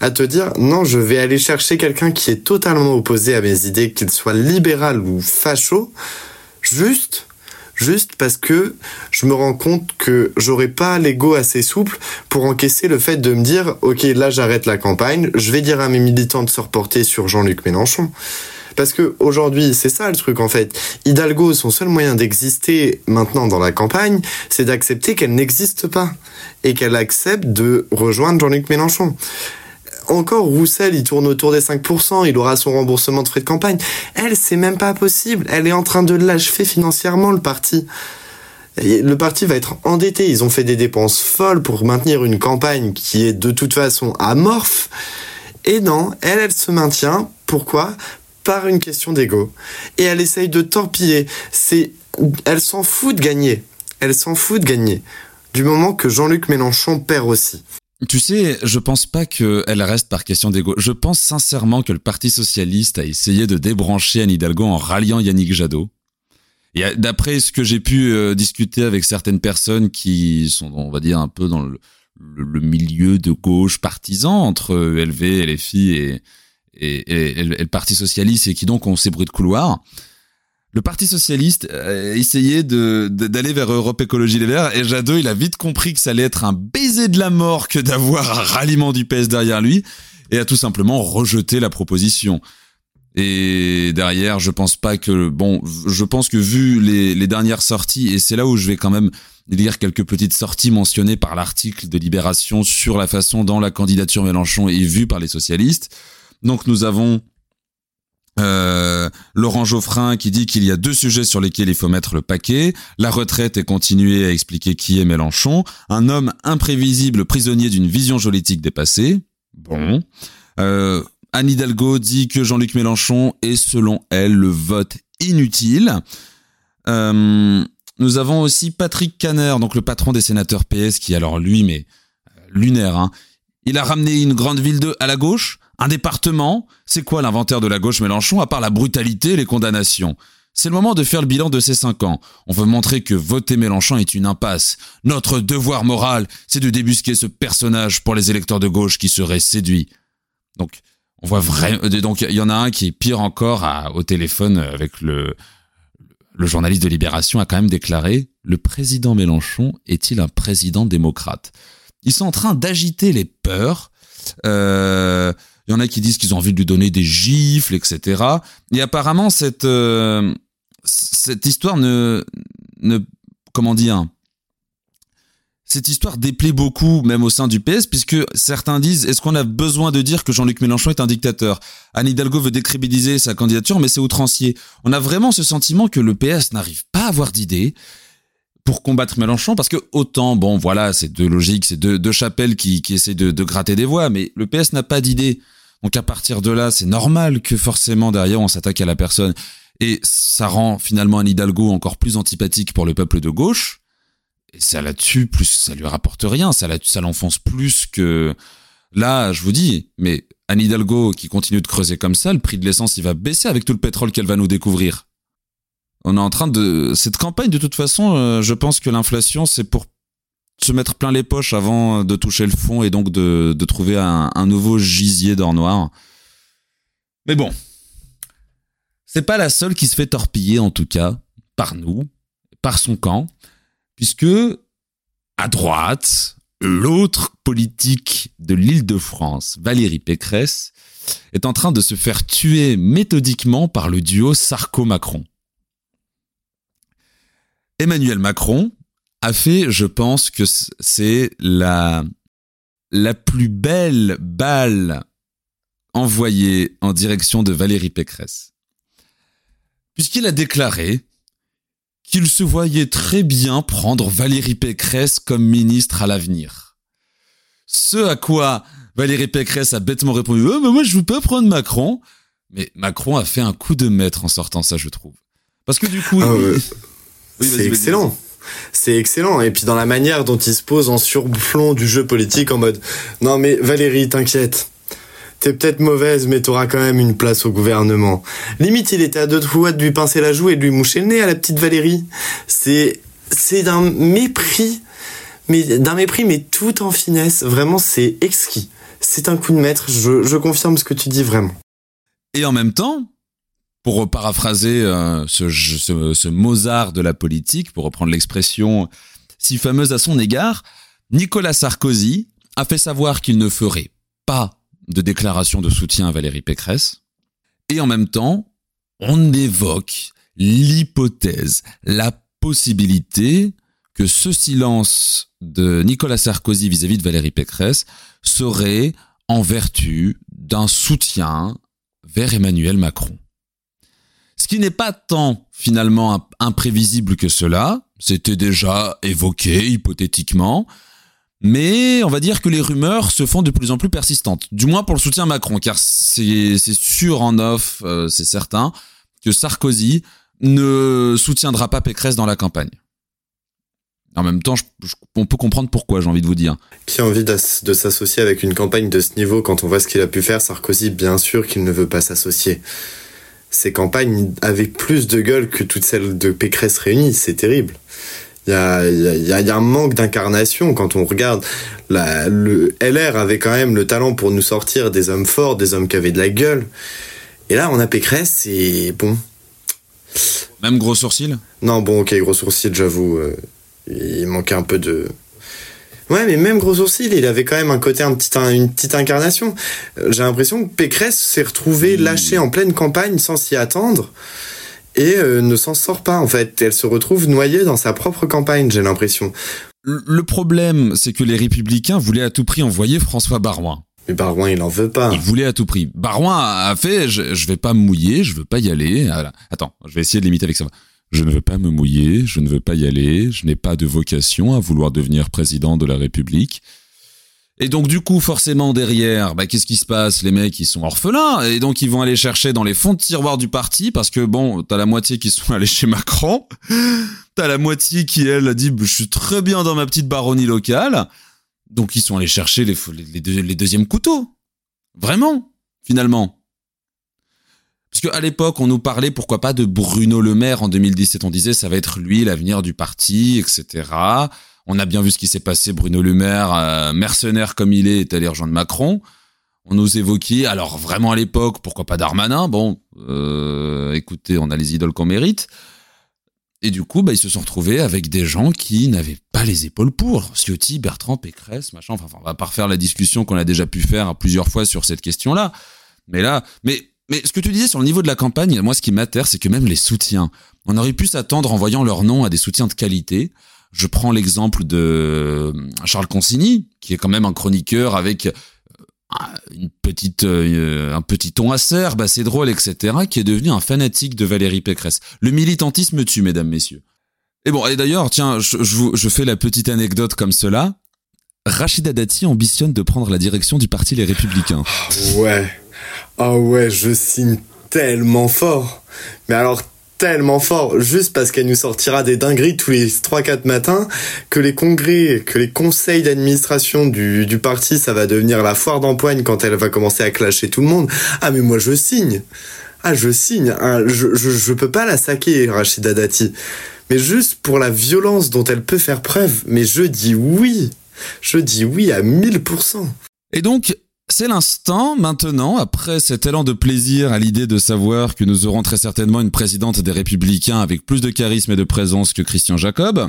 à te dire non, je vais aller chercher quelqu'un qui est totalement opposé à mes idées, qu'il soit libéral ou facho, juste juste parce que je me rends compte que j'aurais pas l'ego assez souple pour encaisser le fait de me dire ok là j'arrête la campagne, je vais dire à mes militants de se reporter sur Jean-Luc Mélenchon. Parce que aujourd'hui, c'est ça le truc en fait. Hidalgo, son seul moyen d'exister maintenant dans la campagne, c'est d'accepter qu'elle n'existe pas et qu'elle accepte de rejoindre Jean-Luc Mélenchon encore Roussel, il tourne autour des 5%, il aura son remboursement de frais de campagne. Elle, c'est même pas possible. Elle est en train de l'achever financièrement, le parti. le parti va être endetté. Ils ont fait des dépenses folles pour maintenir une campagne qui est de toute façon amorphe. Et non, elle, elle se maintient. Pourquoi? Par une question d'ego. Et elle essaye de torpiller. Elle s'en fout de gagner. Elle s'en fout de gagner. Du moment que Jean-Luc Mélenchon perd aussi. Tu sais, je pense pas qu'elle reste par question d'ego. Je pense sincèrement que le Parti Socialiste a essayé de débrancher Anne Hidalgo en ralliant Yannick Jadot. Et d'après ce que j'ai pu euh, discuter avec certaines personnes qui sont, on va dire, un peu dans le, milieu de gauche partisan entre LV, LFI et, et, et, le Parti Socialiste et qui donc ont ces bruits de couloir, le Parti socialiste a essayé de, d'aller vers Europe Écologie Les Verts et Jadot, il a vite compris que ça allait être un baiser de la mort que d'avoir un ralliement du PS derrière lui et a tout simplement rejeté la proposition. Et derrière, je pense pas que bon, je pense que vu les, les dernières sorties et c'est là où je vais quand même lire quelques petites sorties mentionnées par l'article de Libération sur la façon dont la candidature Mélenchon est vue par les socialistes. Donc nous avons euh, Laurent Geoffrin qui dit qu'il y a deux sujets sur lesquels il faut mettre le paquet, la retraite et continuer à expliquer qui est Mélenchon, un homme imprévisible prisonnier d'une vision politique dépassée. Bon. Euh, Anne Hidalgo dit que Jean-Luc Mélenchon est selon elle le vote inutile. Euh, nous avons aussi Patrick Caner, donc le patron des sénateurs PS, qui alors lui, mais euh, lunaire, hein. Il a ramené une grande ville de à la gauche un département, c'est quoi l'inventaire de la gauche Mélenchon à part la brutalité et les condamnations? C'est le moment de faire le bilan de ces cinq ans. On veut montrer que voter Mélenchon est une impasse. Notre devoir moral, c'est de débusquer ce personnage pour les électeurs de gauche qui seraient séduits. Donc, on voit vraiment. Donc, il y en a un qui est pire encore au téléphone avec le, le journaliste de Libération a quand même déclaré le président Mélenchon est-il un président démocrate? Ils sont en train d'agiter les peurs. Euh, il y en a qui disent qu'ils ont envie de lui donner des gifles, etc. Et apparemment, cette, euh, cette histoire ne, ne, comment dire, cette histoire déplaît beaucoup, même au sein du PS, puisque certains disent est-ce qu'on a besoin de dire que Jean-Luc Mélenchon est un dictateur? Anne Hidalgo veut décrédibiliser sa candidature, mais c'est outrancier. On a vraiment ce sentiment que le PS n'arrive pas à avoir d'idées pour combattre Mélenchon parce que autant bon voilà c'est deux logiques c'est deux, deux chapelles qui, qui essaient de, de gratter des voix mais le PS n'a pas d'idée. Donc à partir de là c'est normal que forcément derrière on s'attaque à la personne. Et ça rend finalement un Hidalgo encore plus antipathique pour le peuple de gauche. Et ça la tue plus ça lui rapporte rien. Ça la ça l'enfonce plus que là je vous dis mais Anne Hidalgo qui continue de creuser comme ça le prix de l'essence il va baisser avec tout le pétrole qu'elle va nous découvrir on est en train de cette campagne de toute façon euh, je pense que l'inflation c'est pour se mettre plein les poches avant de toucher le fond et donc de, de trouver un, un, nouveau gisier d'or noir. Mais bon, c'est pas la seule qui se fait torpiller en tout cas par nous, par son camp, puisque à droite, l'autre politique de l'île de France, Valérie Pécresse, est en train de se faire tuer méthodiquement par le duo Sarko-Macron. Emmanuel Macron a fait, je pense que c'est la, la plus belle balle envoyée en direction de Valérie Pécresse. Puisqu'il a déclaré qu'il se voyait très bien prendre Valérie Pécresse comme ministre à l'avenir. Ce à quoi Valérie Pécresse a bêtement répondu oh, mais moi je veux pas prendre Macron. Mais Macron a fait un coup de maître en sortant ça, je trouve. Parce que du coup, ah c'est excellent. C'est excellent. Et puis dans la manière dont il se pose en surplomb du jeu politique en mode non mais Valérie, t'inquiète. T'es peut-être mauvaise, mais t'auras quand même une place au gouvernement. Limite, il était à deux doigts de lui pincer la joue et de lui moucher le nez à la petite Valérie. C'est, c'est d'un mépris, mais d'un mépris, mais tout en finesse. Vraiment, c'est exquis. C'est un coup de maître. Je, je confirme ce que tu dis vraiment. Et en même temps, pour paraphraser euh, ce, Mozart de la politique, pour reprendre l'expression si fameuse à son égard, Nicolas Sarkozy a fait savoir qu'il ne ferait pas de déclaration de soutien à Valérie Pécresse. Et en même temps, on évoque l'hypothèse, la possibilité que ce silence de Nicolas Sarkozy vis-à-vis -vis de Valérie Pécresse serait en vertu d'un soutien vers Emmanuel Macron. Ce qui n'est pas tant finalement imprévisible que cela, c'était déjà évoqué hypothétiquement, mais on va dire que les rumeurs se font de plus en plus persistantes, du moins pour le soutien à Macron, car c'est sûr en off, euh, c'est certain, que Sarkozy ne soutiendra pas Pécresse dans la campagne. En même temps, on peut comprendre pourquoi, j'ai envie de vous dire. Qui a envie de s'associer avec une campagne de ce niveau quand on voit ce qu'il a pu faire Sarkozy, bien sûr qu'il ne veut pas s'associer ces campagnes avaient plus de gueule que toutes celles de Pécresse réunies. C'est terrible. Il y a, y, a, y a, un manque d'incarnation quand on regarde. La, le LR avait quand même le talent pour nous sortir des hommes forts, des hommes qui avaient de la gueule. Et là, on a Pécresse et bon. Même gros sourcils Non, bon, ok, gros sourcils, j'avoue. Euh, il manquait un peu de, Ouais, mais même Gros Sourcil, il avait quand même un côté, un petit, une petite incarnation. Euh, j'ai l'impression que Pécresse s'est retrouvée lâchée en pleine campagne sans s'y attendre et euh, ne s'en sort pas en fait. Elle se retrouve noyée dans sa propre campagne, j'ai l'impression. Le problème, c'est que les républicains voulaient à tout prix envoyer François Barouin. Mais Barouin, il en veut pas. Il voulait à tout prix. Barouin a fait, je, je vais pas me mouiller, je veux pas y aller. Attends, je vais essayer de l'imiter avec ça je ne veux pas me mouiller, je ne veux pas y aller, je n'ai pas de vocation à vouloir devenir président de la République. Et donc du coup, forcément derrière, bah, qu'est-ce qui se passe? Les mecs, ils sont orphelins, et donc ils vont aller chercher dans les fonds de tiroir du parti, parce que bon, t'as la moitié qui sont allés chez Macron, t'as la moitié qui, elle, a dit, je suis très bien dans ma petite baronnie locale, donc ils sont allés chercher les, les, les deuxièmes couteaux. Vraiment, finalement. Parce qu'à l'époque, on nous parlait, pourquoi pas, de Bruno Le Maire en 2017. On disait, ça va être lui l'avenir du parti, etc. On a bien vu ce qui s'est passé. Bruno Le Maire, euh, mercenaire comme il est, est allé rejoindre Macron. On nous évoquait, alors vraiment à l'époque, pourquoi pas Darmanin Bon, euh, écoutez, on a les idoles qu'on mérite. Et du coup, bah, ils se sont retrouvés avec des gens qui n'avaient pas les épaules pour. Ciotti, Bertrand, Pécresse, machin. Enfin, on va pas refaire la discussion qu'on a déjà pu faire plusieurs fois sur cette question-là. Mais là, mais mais ce que tu disais sur le niveau de la campagne, moi, ce qui m'atterre, c'est que même les soutiens, on aurait pu s'attendre en voyant leur nom à des soutiens de qualité. Je prends l'exemple de euh, Charles Consigny, qui est quand même un chroniqueur avec euh, une petite, euh, un petit ton acerbe, assez drôle, etc., qui est devenu un fanatique de Valérie Pécresse. Le militantisme tue, mesdames, messieurs. Et bon, et d'ailleurs, tiens, je, je, je fais la petite anecdote comme cela. Rachida Dati ambitionne de prendre la direction du parti Les Républicains. Ouais. Ah ouais, je signe tellement fort. Mais alors tellement fort, juste parce qu'elle nous sortira des dingueries tous les 3-4 matins, que les congrès, que les conseils d'administration du, du parti, ça va devenir la foire d'empoigne quand elle va commencer à clasher tout le monde. Ah mais moi je signe. Ah je signe. Ah, je, je, je peux pas la saquer, Rachida Dati. Mais juste pour la violence dont elle peut faire preuve. Mais je dis oui. Je dis oui à 1000%. Et donc, c'est l'instant, maintenant, après cet élan de plaisir à l'idée de savoir que nous aurons très certainement une présidente des Républicains avec plus de charisme et de présence que Christian Jacob,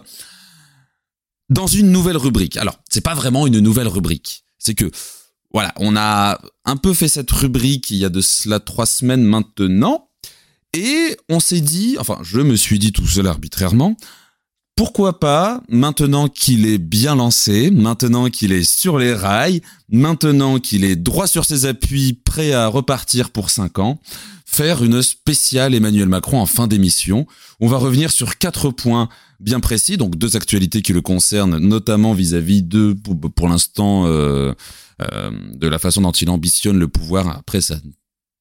dans une nouvelle rubrique. Alors, c'est pas vraiment une nouvelle rubrique. C'est que, voilà, on a un peu fait cette rubrique il y a de cela trois semaines maintenant, et on s'est dit, enfin, je me suis dit tout seul arbitrairement, pourquoi pas, maintenant qu'il est bien lancé, maintenant qu'il est sur les rails, maintenant qu'il est droit sur ses appuis, prêt à repartir pour 5 ans, faire une spéciale Emmanuel Macron en fin d'émission. On va revenir sur quatre points bien précis, donc deux actualités qui le concernent, notamment vis-à-vis de, pour, l'instant, euh, euh, de la façon dont il ambitionne le pouvoir. Après, ça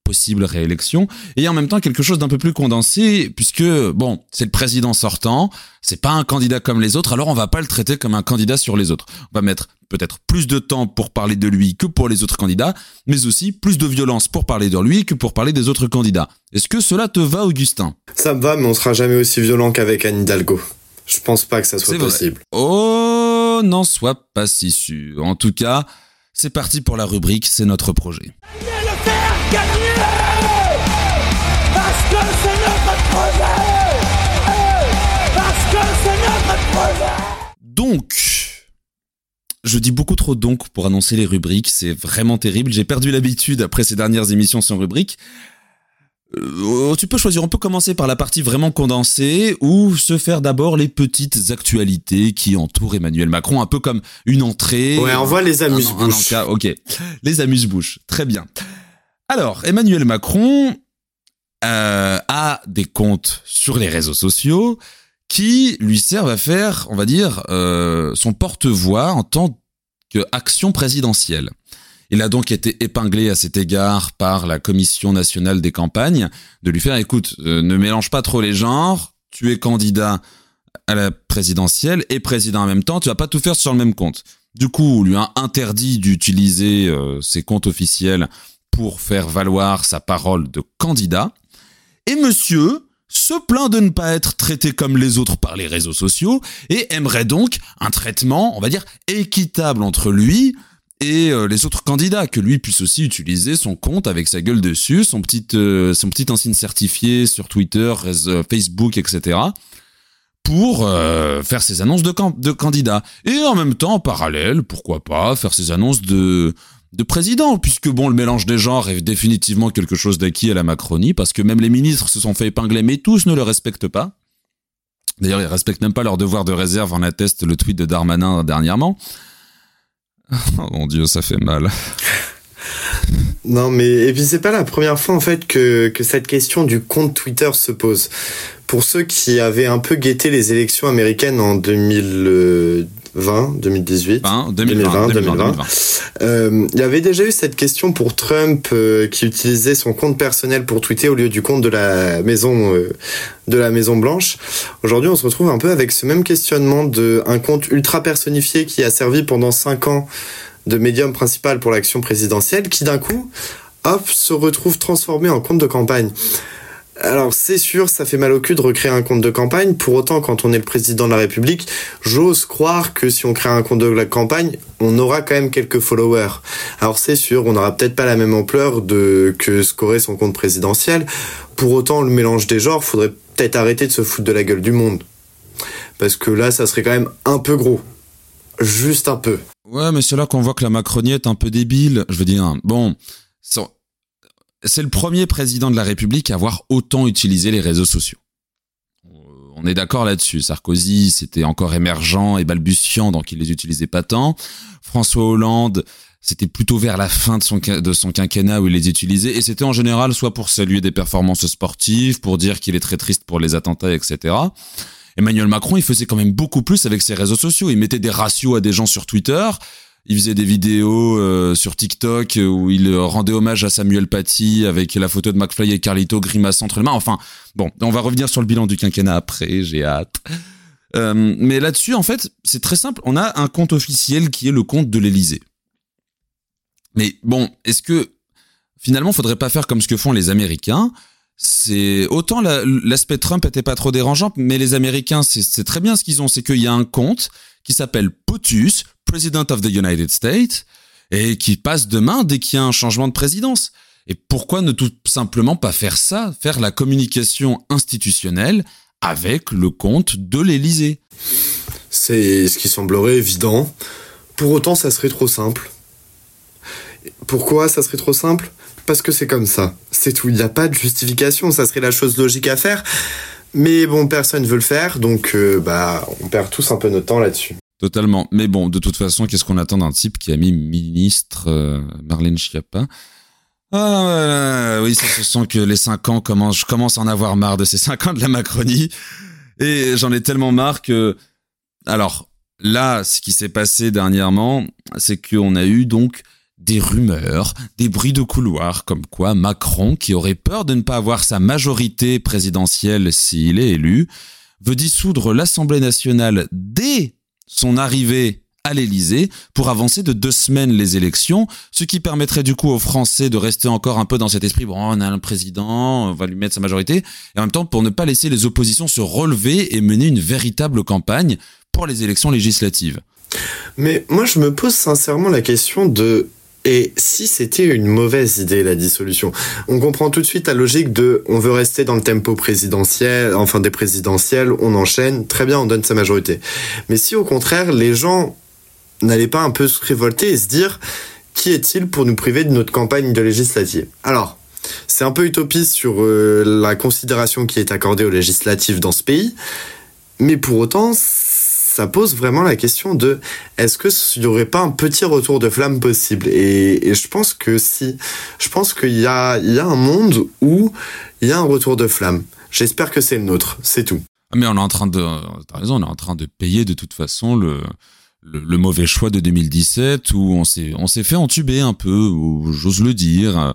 possible réélection, et en même temps quelque chose d'un peu plus condensé, puisque, bon, c'est le président sortant, c'est pas un candidat comme les autres, alors on va pas le traiter comme un candidat sur les autres. On va mettre peut-être plus de temps pour parler de lui que pour les autres candidats, mais aussi plus de violence pour parler de lui que pour parler des autres candidats. Est-ce que cela te va, Augustin? Ça me va, mais on sera jamais aussi violent qu'avec Anne Hidalgo. Je pense pas que ça soit possible. Oh, n'en sois pas si sûr. En tout cas, c'est parti pour la rubrique, c'est notre projet. Donc, je dis beaucoup trop donc pour annoncer les rubriques, c'est vraiment terrible. J'ai perdu l'habitude après ces dernières émissions sans rubrique. Euh, tu peux choisir, on peut commencer par la partie vraiment condensée ou se faire d'abord les petites actualités qui entourent Emmanuel Macron, un peu comme une entrée. Ouais, on voit les amuse-bouches. ok, les amuse-bouches, très bien. Alors, Emmanuel Macron euh, a des comptes sur les réseaux sociaux qui lui servent à faire, on va dire, euh, son porte-voix en tant qu'action présidentielle. Il a donc été épinglé à cet égard par la Commission nationale des campagnes de lui faire écoute, euh, ne mélange pas trop les genres, tu es candidat à la présidentielle et président en même temps, tu vas pas tout faire sur le même compte. Du coup, on lui a interdit d'utiliser euh, ses comptes officiels pour faire valoir sa parole de candidat. Et monsieur se plaint de ne pas être traité comme les autres par les réseaux sociaux et aimerait donc un traitement, on va dire, équitable entre lui et euh, les autres candidats, que lui puisse aussi utiliser son compte avec sa gueule dessus, son petit, euh, son petit insigne certifié sur Twitter, euh, Facebook, etc., pour faire ses annonces de, de candidats. Et en même temps, en parallèle, pourquoi pas, faire ses annonces de, de président, puisque bon, le mélange des genres est définitivement quelque chose d'acquis à la Macronie, parce que même les ministres se sont fait épingler, mais tous ne le respectent pas. D'ailleurs, ils respectent même pas leur devoir de réserve, en atteste le tweet de Darmanin dernièrement. Oh mon dieu, ça fait mal. non, mais et puis c'est pas la première fois en fait que, que cette question du compte Twitter se pose. Pour ceux qui avaient un peu guetté les élections américaines en 2020, 2018, 2020, 2020, il y avait déjà eu cette question pour Trump euh, qui utilisait son compte personnel pour tweeter au lieu du compte de la maison euh, de la Maison Blanche. Aujourd'hui, on se retrouve un peu avec ce même questionnement de un compte ultra personnifié qui a servi pendant cinq ans de médium principal pour l'action présidentielle, qui d'un coup, hop, se retrouve transformé en compte de campagne. Alors c'est sûr, ça fait mal au cul de recréer un compte de campagne. Pour autant, quand on est le président de la République, j'ose croire que si on crée un compte de campagne, on aura quand même quelques followers. Alors c'est sûr, on n'aura peut-être pas la même ampleur de que ce son compte présidentiel. Pour autant, le mélange des genres, faudrait peut-être arrêter de se foutre de la gueule du monde. Parce que là, ça serait quand même un peu gros. Juste un peu. Ouais, mais c'est là qu'on voit que la Macronie est un peu débile. Je veux dire, bon, c'est le premier président de la République à avoir autant utilisé les réseaux sociaux. Euh, on est d'accord là-dessus. Sarkozy, c'était encore émergent et balbutiant, donc il les utilisait pas tant. François Hollande, c'était plutôt vers la fin de son, de son quinquennat où il les utilisait, et c'était en général soit pour saluer des performances sportives, pour dire qu'il est très triste pour les attentats, etc. Emmanuel Macron, il faisait quand même beaucoup plus avec ses réseaux sociaux. Il mettait des ratios à des gens sur Twitter, il faisait des vidéos euh, sur TikTok où il rendait hommage à Samuel Paty avec la photo de McFly et Carlito grimace entre les mains. Enfin, bon, on va revenir sur le bilan du quinquennat après, j'ai hâte. Euh, mais là-dessus, en fait, c'est très simple. On a un compte officiel qui est le compte de l'Élysée. Mais bon, est-ce que finalement, faudrait pas faire comme ce que font les Américains? C'est autant l'aspect Trump était pas trop dérangeant, mais les Américains, c'est très bien ce qu'ils ont, c'est qu'il y a un compte qui s'appelle POTUS, President of the United States, et qui passe demain dès qu'il y a un changement de présidence. Et pourquoi ne tout simplement pas faire ça, faire la communication institutionnelle avec le compte de l'Élysée? C'est ce qui semblerait évident. Pour autant, ça serait trop simple. Pourquoi ça serait trop simple? Parce que c'est comme ça. C'est tout. Il n'y a pas de justification. Ça serait la chose logique à faire. Mais bon, personne veut le faire, donc euh, bah on perd tous un peu notre temps là-dessus. Totalement. Mais bon, de toute façon, qu'est-ce qu'on attend d'un type qui a mis ministre euh, Marlène Schiappa? Ah oui, ça se sent que les cinq ans commencent, je commence à en avoir marre de ces cinq ans de la Macronie. Et j'en ai tellement marre que... Alors, là, ce qui s'est passé dernièrement, c'est qu'on a eu donc des rumeurs, des bruits de couloir, comme quoi Macron, qui aurait peur de ne pas avoir sa majorité présidentielle s'il est élu, veut dissoudre l'Assemblée nationale dès son arrivée à l'Élysée pour avancer de deux semaines les élections, ce qui permettrait du coup aux Français de rester encore un peu dans cet esprit, bon, on a un président, on va lui mettre sa majorité, et en même temps pour ne pas laisser les oppositions se relever et mener une véritable campagne pour les élections législatives. Mais moi je me pose sincèrement la question de et si c'était une mauvaise idée, la dissolution On comprend tout de suite la logique de on veut rester dans le tempo présidentiel, enfin des présidentielles, on enchaîne, très bien, on donne sa majorité. Mais si au contraire, les gens n'allait pas un peu se révolter et se dire qui est-il pour nous priver de notre campagne de législative? Alors, c'est un peu utopiste sur euh, la considération qui est accordée aux législatives dans ce pays, mais pour autant, ça pose vraiment la question de est-ce qu'il n'y aurait pas un petit retour de flamme possible? Et, je pense que si. Je pense qu'il y a, il y a un monde où il y a un retour de flamme. J'espère que c'est le nôtre, c'est tout. Mais on est en train de, t'as raison, on est en train de payer de toute façon le, le, mauvais choix de 2017 où on s'est on s'est fait entuber un peu, j'ose le dire.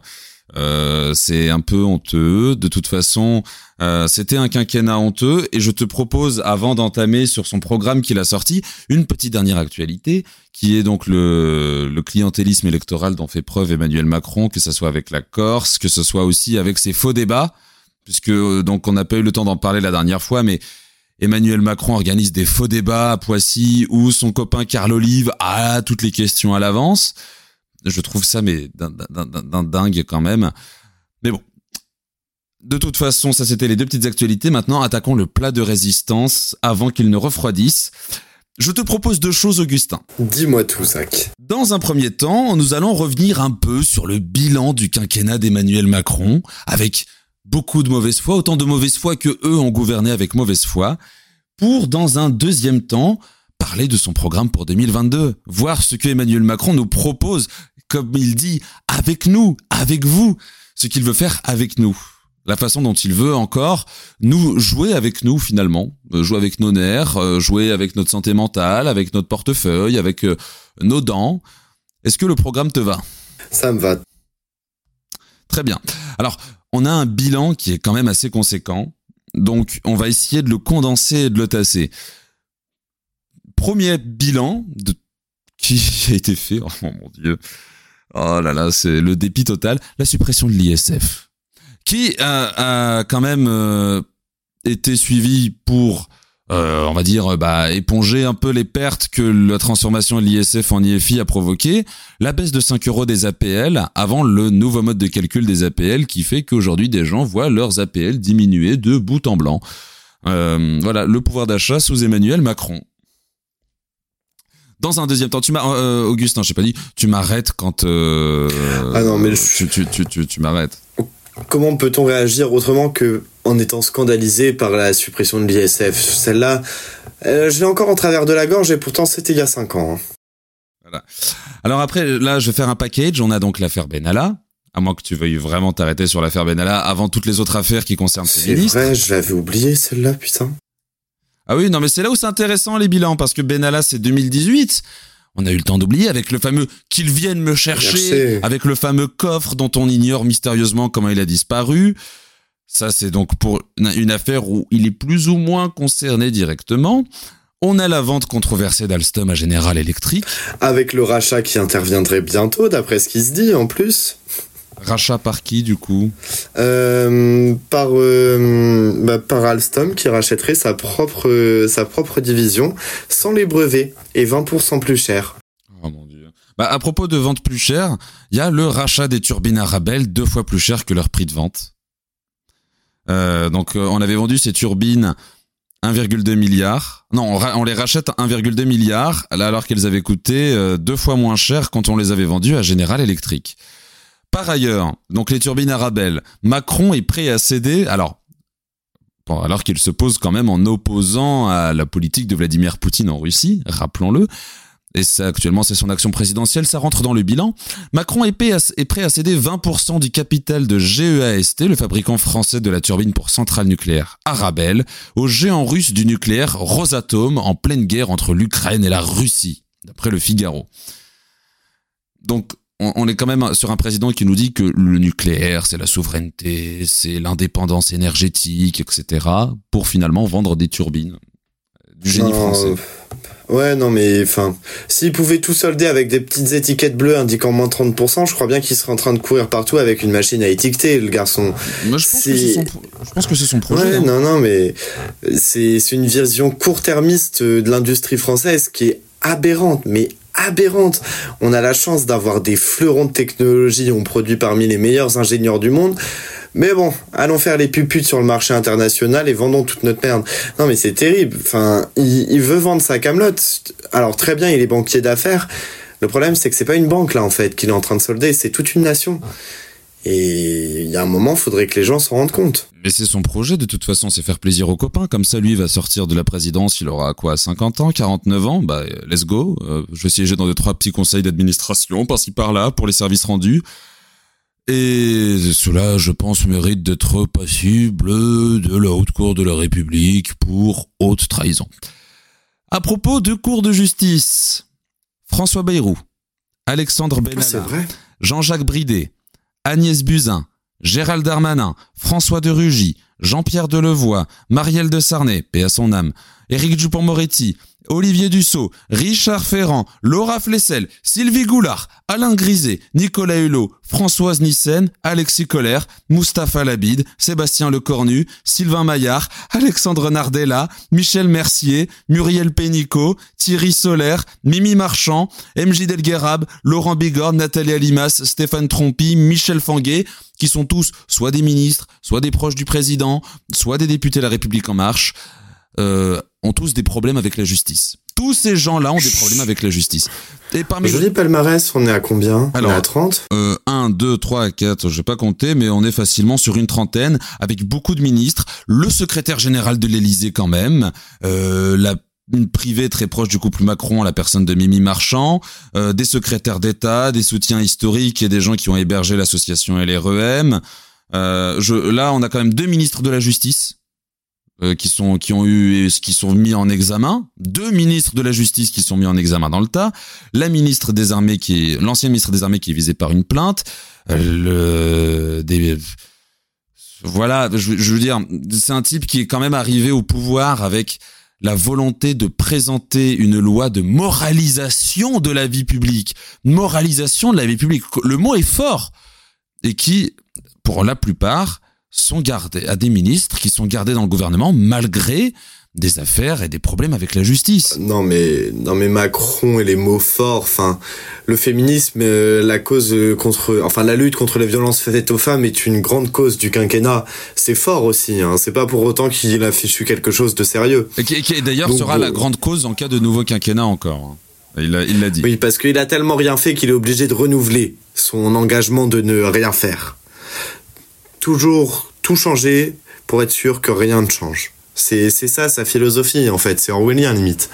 Euh, c'est un peu honteux. De toute façon, euh, c'était un quinquennat honteux. Et je te propose, avant d'entamer sur son programme qu'il a sorti, une petite dernière actualité, qui est donc le, le clientélisme électoral dont fait preuve Emmanuel Macron, que ce soit avec la Corse, que ce soit aussi avec ses faux débats, puisque euh, donc on n'a pas eu le temps d'en parler la dernière fois, mais Emmanuel Macron organise des faux débats à Poissy où son copain Carl Olive a toutes les questions à l'avance. Je trouve ça mais d'un dingue quand même. Mais bon. De toute façon, ça c'était les deux petites actualités. Maintenant, attaquons le plat de résistance avant qu'il ne refroidisse. Je te propose deux choses, Augustin. Dis-moi tout, Zach. Dans un premier temps, nous allons revenir un peu sur le bilan du quinquennat d'Emmanuel Macron, avec beaucoup de mauvaise foi, autant de mauvaise foi que eux ont gouverné avec mauvaise foi, pour, dans un deuxième temps, parler de son programme pour 2022, voir ce que Emmanuel Macron nous propose, comme il dit, avec nous, avec vous, ce qu'il veut faire avec nous. La façon dont il veut encore nous jouer avec nous finalement, euh, jouer avec nos nerfs, euh, jouer avec notre santé mentale, avec notre portefeuille, avec euh, nos dents. Est-ce que le programme te va? Ça me va. Très bien. Alors, on a un bilan qui est quand même assez conséquent. Donc, on va essayer de le condenser et de le tasser. Premier bilan de, qui a été fait. Oh mon dieu. Oh là là, c'est le dépit total. La suppression de l'ISF. Qui a, quand même euh, été suivi pour euh, on va dire, bah, éponger un peu les pertes que la transformation de l'ISF en IFI a provoqué, la baisse de 5 euros des APL avant le nouveau mode de calcul des APL qui fait qu'aujourd'hui des gens voient leurs APL diminuer de bout en blanc. Euh, voilà, le pouvoir d'achat sous Emmanuel Macron. Dans un deuxième temps, tu m'as, euh, Augustin, je sais pas dit, tu m'arrêtes quand. Euh, ah non, mais tu, tu, tu, tu, tu m'arrêtes. Comment peut-on réagir autrement que en étant scandalisé par la suppression de l'ISF? Celle-là, euh, je l'ai encore en travers de la gorge et pourtant c'était il y a 5 ans. Hein. Voilà. Alors après, là, je vais faire un package. On a donc l'affaire Benalla. À moins que tu veuilles vraiment t'arrêter sur l'affaire Benalla avant toutes les autres affaires qui concernent ces ministres. C'est vrai, je l'avais oublié celle-là, putain. Ah oui, non, mais c'est là où c'est intéressant les bilans parce que Benalla c'est 2018. On a eu le temps d'oublier avec le fameux qu'ils viennent me chercher, avec le fameux coffre dont on ignore mystérieusement comment il a disparu. Ça, c'est donc pour une affaire où il est plus ou moins concerné directement. On a la vente controversée d'Alstom à General Electric. Avec le rachat qui interviendrait bientôt, d'après ce qui se dit en plus. Rachat par qui du coup euh, par, euh, bah, par Alstom qui rachèterait sa propre, sa propre division sans les brevets et 20% plus cher. Oh mon dieu. Bah, à propos de vente plus chère, il y a le rachat des turbines Arabelle deux fois plus cher que leur prix de vente. Euh, donc on avait vendu ces turbines 1,2 milliard. Non, on, les rachète 1,2 milliard alors qu'elles avaient coûté deux fois moins cher quand on les avait vendues à General Electric. Par ailleurs, donc les turbines Arabelle, Macron est prêt à céder. Alors, alors qu'il se pose quand même en opposant à la politique de Vladimir Poutine en Russie, rappelons-le et ça actuellement c'est son action présidentielle, ça rentre dans le bilan. Macron est, prêt à céder 20% du capital de GEAST, le fabricant français de la turbine pour centrale nucléaire Arabelle, au géant russe du nucléaire Rosatom en pleine guerre entre l'Ukraine et la Russie, d'après le Figaro. Donc on, est quand même sur un président qui nous dit que le nucléaire, c'est la souveraineté, c'est l'indépendance énergétique, etc., pour finalement vendre des turbines. Du génie français. Ouais, non, mais enfin, s'il pouvait tout solder avec des petites étiquettes bleues indiquant moins 30%, je crois bien qu'il serait en train de courir partout avec une machine à étiqueter, le garçon. Moi, je pense, que c'est son, je pense que c'est son projet. Ouais, hein. non, non, mais c'est une vision court-termiste de l'industrie française qui est aberrante, mais aberrante. On a la chance d'avoir des fleurons de technologie, on produit parmi les meilleurs ingénieurs du monde. Mais bon, allons faire les puputes sur le marché international et vendons toute notre merde. Non mais c'est terrible. Enfin, il, veut vendre sa camelote. Alors très bien, il est banquier d'affaires. Le problème, c'est que c'est pas une banque là en fait qu'il est en train de solder, c'est toute une nation. Et il y a un moment, il faudrait que les gens s'en rendent compte. Mais c'est son projet, de toute façon, c'est faire plaisir aux copains. Comme ça, lui va sortir de la présidence, il aura quoi, 50 ans, 49 ans? Bah, let's go. Euh, je vais siéger dans deux, trois petits conseils d'administration, par-ci, par-là, pour les services rendus. Et cela, je pense, mérite d'être passible de la haute cour de la République pour haute trahison. À propos de cours de justice, François Bayrou, Alexandre Benalla, Jean-Jacques Bridet, Agnès Buzyn, Gérald Darmanin, François de Rugy, Jean-Pierre Delevoye, Marielle de Sarnay, paix à son âme, Éric Dupont-Moretti, Olivier Dussault, Richard Ferrand, Laura Flessel, Sylvie Goulard, Alain Griset, Nicolas Hulot, Françoise Nissen, Alexis Collère, Mustapha Labide, Sébastien Lecornu, Sylvain Maillard, Alexandre Nardella, Michel Mercier, Muriel Pénicaud, Thierry Solaire, Mimi Marchand, MJ Delguerab, Laurent Bigorne, Nathalie Alimas, Stéphane Trompi, Michel Fanguet, qui sont tous soit des ministres, soit des proches du président, soit des députés de la République en marche, euh, ont tous des problèmes avec la justice. Tous ces gens-là ont des problèmes avec la justice. Et parmi Joli palmarès, on est à combien Alors, on est à 30 euh, 1, 2, 3, 4, je vais pas compter, mais on est facilement sur une trentaine, avec beaucoup de ministres, le secrétaire général de l'Élysée quand même, euh, la une privée très proche du couple Macron, la personne de Mimi Marchand, euh, des secrétaires d'État, des soutiens historiques et des gens qui ont hébergé l'association LREM. Euh, je, là, on a quand même deux ministres de la Justice euh, qui sont qui ont eu qui sont mis en examen, deux ministres de la justice qui sont mis en examen dans le tas, la ministre des armées qui est l'ancienne ministre des armées qui est visée par une plainte, euh, le des voilà, je veux dire, c'est un type qui est quand même arrivé au pouvoir avec la volonté de présenter une loi de moralisation de la vie publique, moralisation de la vie publique. Le mot est fort. Et qui, pour la plupart, sont gardés à des ministres qui sont gardés dans le gouvernement malgré des affaires et des problèmes avec la justice. Non mais non mais Macron et les mots forts, enfin le féminisme, euh, la cause contre, enfin la lutte contre les violences faites aux femmes est une grande cause du quinquennat. C'est fort aussi, hein. C'est pas pour autant qu'il a fichu quelque chose de sérieux. Et qui, d'ailleurs sera la grande cause en cas de nouveau quinquennat encore. Hein. Il l'a il dit. Oui, parce qu'il a tellement rien fait qu'il est obligé de renouveler son engagement de ne rien faire toujours tout changer pour être sûr que rien ne change. C'est ça sa philosophie en fait, c'est orwellien limite.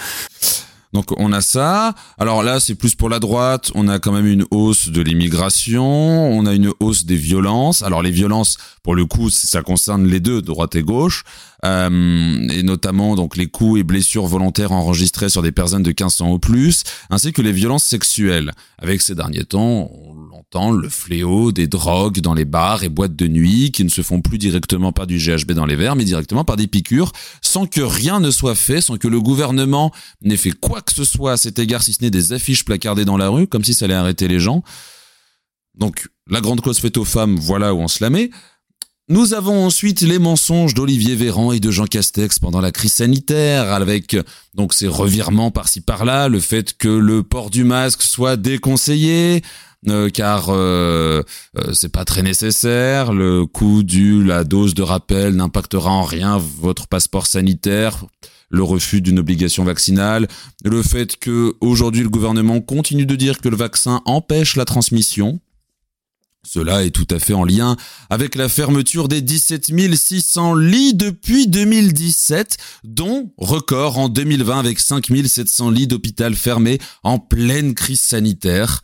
Donc on a ça. Alors là, c'est plus pour la droite. On a quand même une hausse de l'immigration. On a une hausse des violences. Alors les violences, pour le coup, ça concerne les deux, droite et gauche, euh, et notamment donc les coups et blessures volontaires enregistrés sur des personnes de 15 ans ou plus, ainsi que les violences sexuelles. Avec ces derniers temps, le fléau des drogues dans les bars et boîtes de nuit qui ne se font plus directement par du GHB dans les verres, mais directement par des piqûres, sans que rien ne soit fait, sans que le gouvernement n'ait fait quoi que ce soit à cet égard, si ce n'est des affiches placardées dans la rue, comme si ça allait arrêter les gens. Donc, la grande cause faite aux femmes, voilà où on se la met. Nous avons ensuite les mensonges d'Olivier Véran et de Jean Castex pendant la crise sanitaire, avec donc ces revirements par-ci par-là, le fait que le port du masque soit déconseillé, euh, car euh, euh, c'est pas très nécessaire. Le coût du la dose de rappel n'impactera en rien votre passeport sanitaire. Le refus d'une obligation vaccinale, le fait que aujourd'hui le gouvernement continue de dire que le vaccin empêche la transmission, cela est tout à fait en lien avec la fermeture des 17 600 lits depuis 2017, dont record en 2020 avec 5 700 lits d'hôpital fermés en pleine crise sanitaire.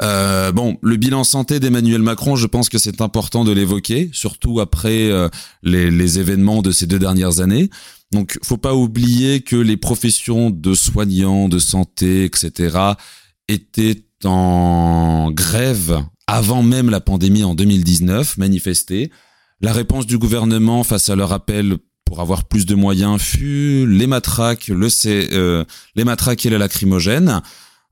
Euh, bon, le bilan santé d'Emmanuel Macron, je pense que c'est important de l'évoquer, surtout après euh, les, événements de ces deux dernières années. Donc, faut pas oublier que les professions de soignants, de santé, etc., étaient en grève avant même la pandémie en 2019, manifester. La réponse du gouvernement face à leur appel pour avoir plus de moyens fut les matraques, le euh, les matraques et la lacrymogène,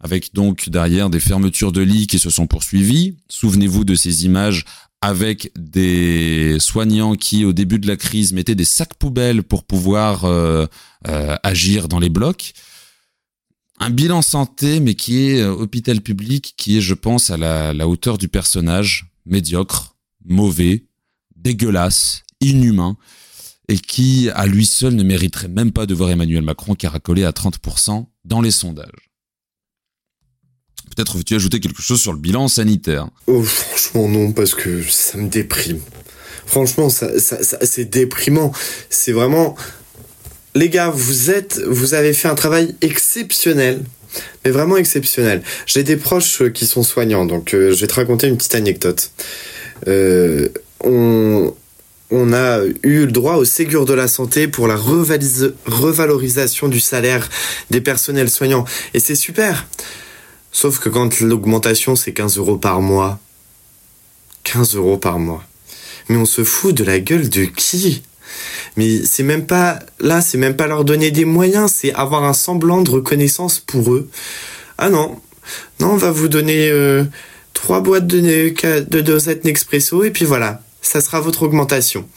avec donc derrière des fermetures de lits qui se sont poursuivies. Souvenez-vous de ces images avec des soignants qui, au début de la crise, mettaient des sacs poubelles pour pouvoir euh, euh, agir dans les blocs. Un bilan santé, mais qui est euh, hôpital public, qui est, je pense, à la, la hauteur du personnage, médiocre, mauvais, dégueulasse, inhumain, et qui, à lui seul, ne mériterait même pas de voir Emmanuel Macron caracoler à 30% dans les sondages. Peut-être veux-tu ajouter quelque chose sur le bilan sanitaire? Oh, franchement non, parce que ça me déprime. Franchement, c'est déprimant. C'est vraiment... Les gars, vous êtes, vous avez fait un travail exceptionnel, mais vraiment exceptionnel. J'ai des proches qui sont soignants, donc euh, je vais te raconter une petite anecdote. Euh, on, on a eu le droit au Ségur de la santé pour la revalorisation du salaire des personnels soignants. Et c'est super. Sauf que quand l'augmentation c'est 15 euros par mois, 15 euros par mois. Mais on se fout de la gueule de qui? Mais c'est même pas là, c'est même pas leur donner des moyens, c'est avoir un semblant de reconnaissance pour eux. Ah non, non, on va vous donner euh, trois boîtes de, de dosettes Nespresso et puis voilà, ça sera votre augmentation.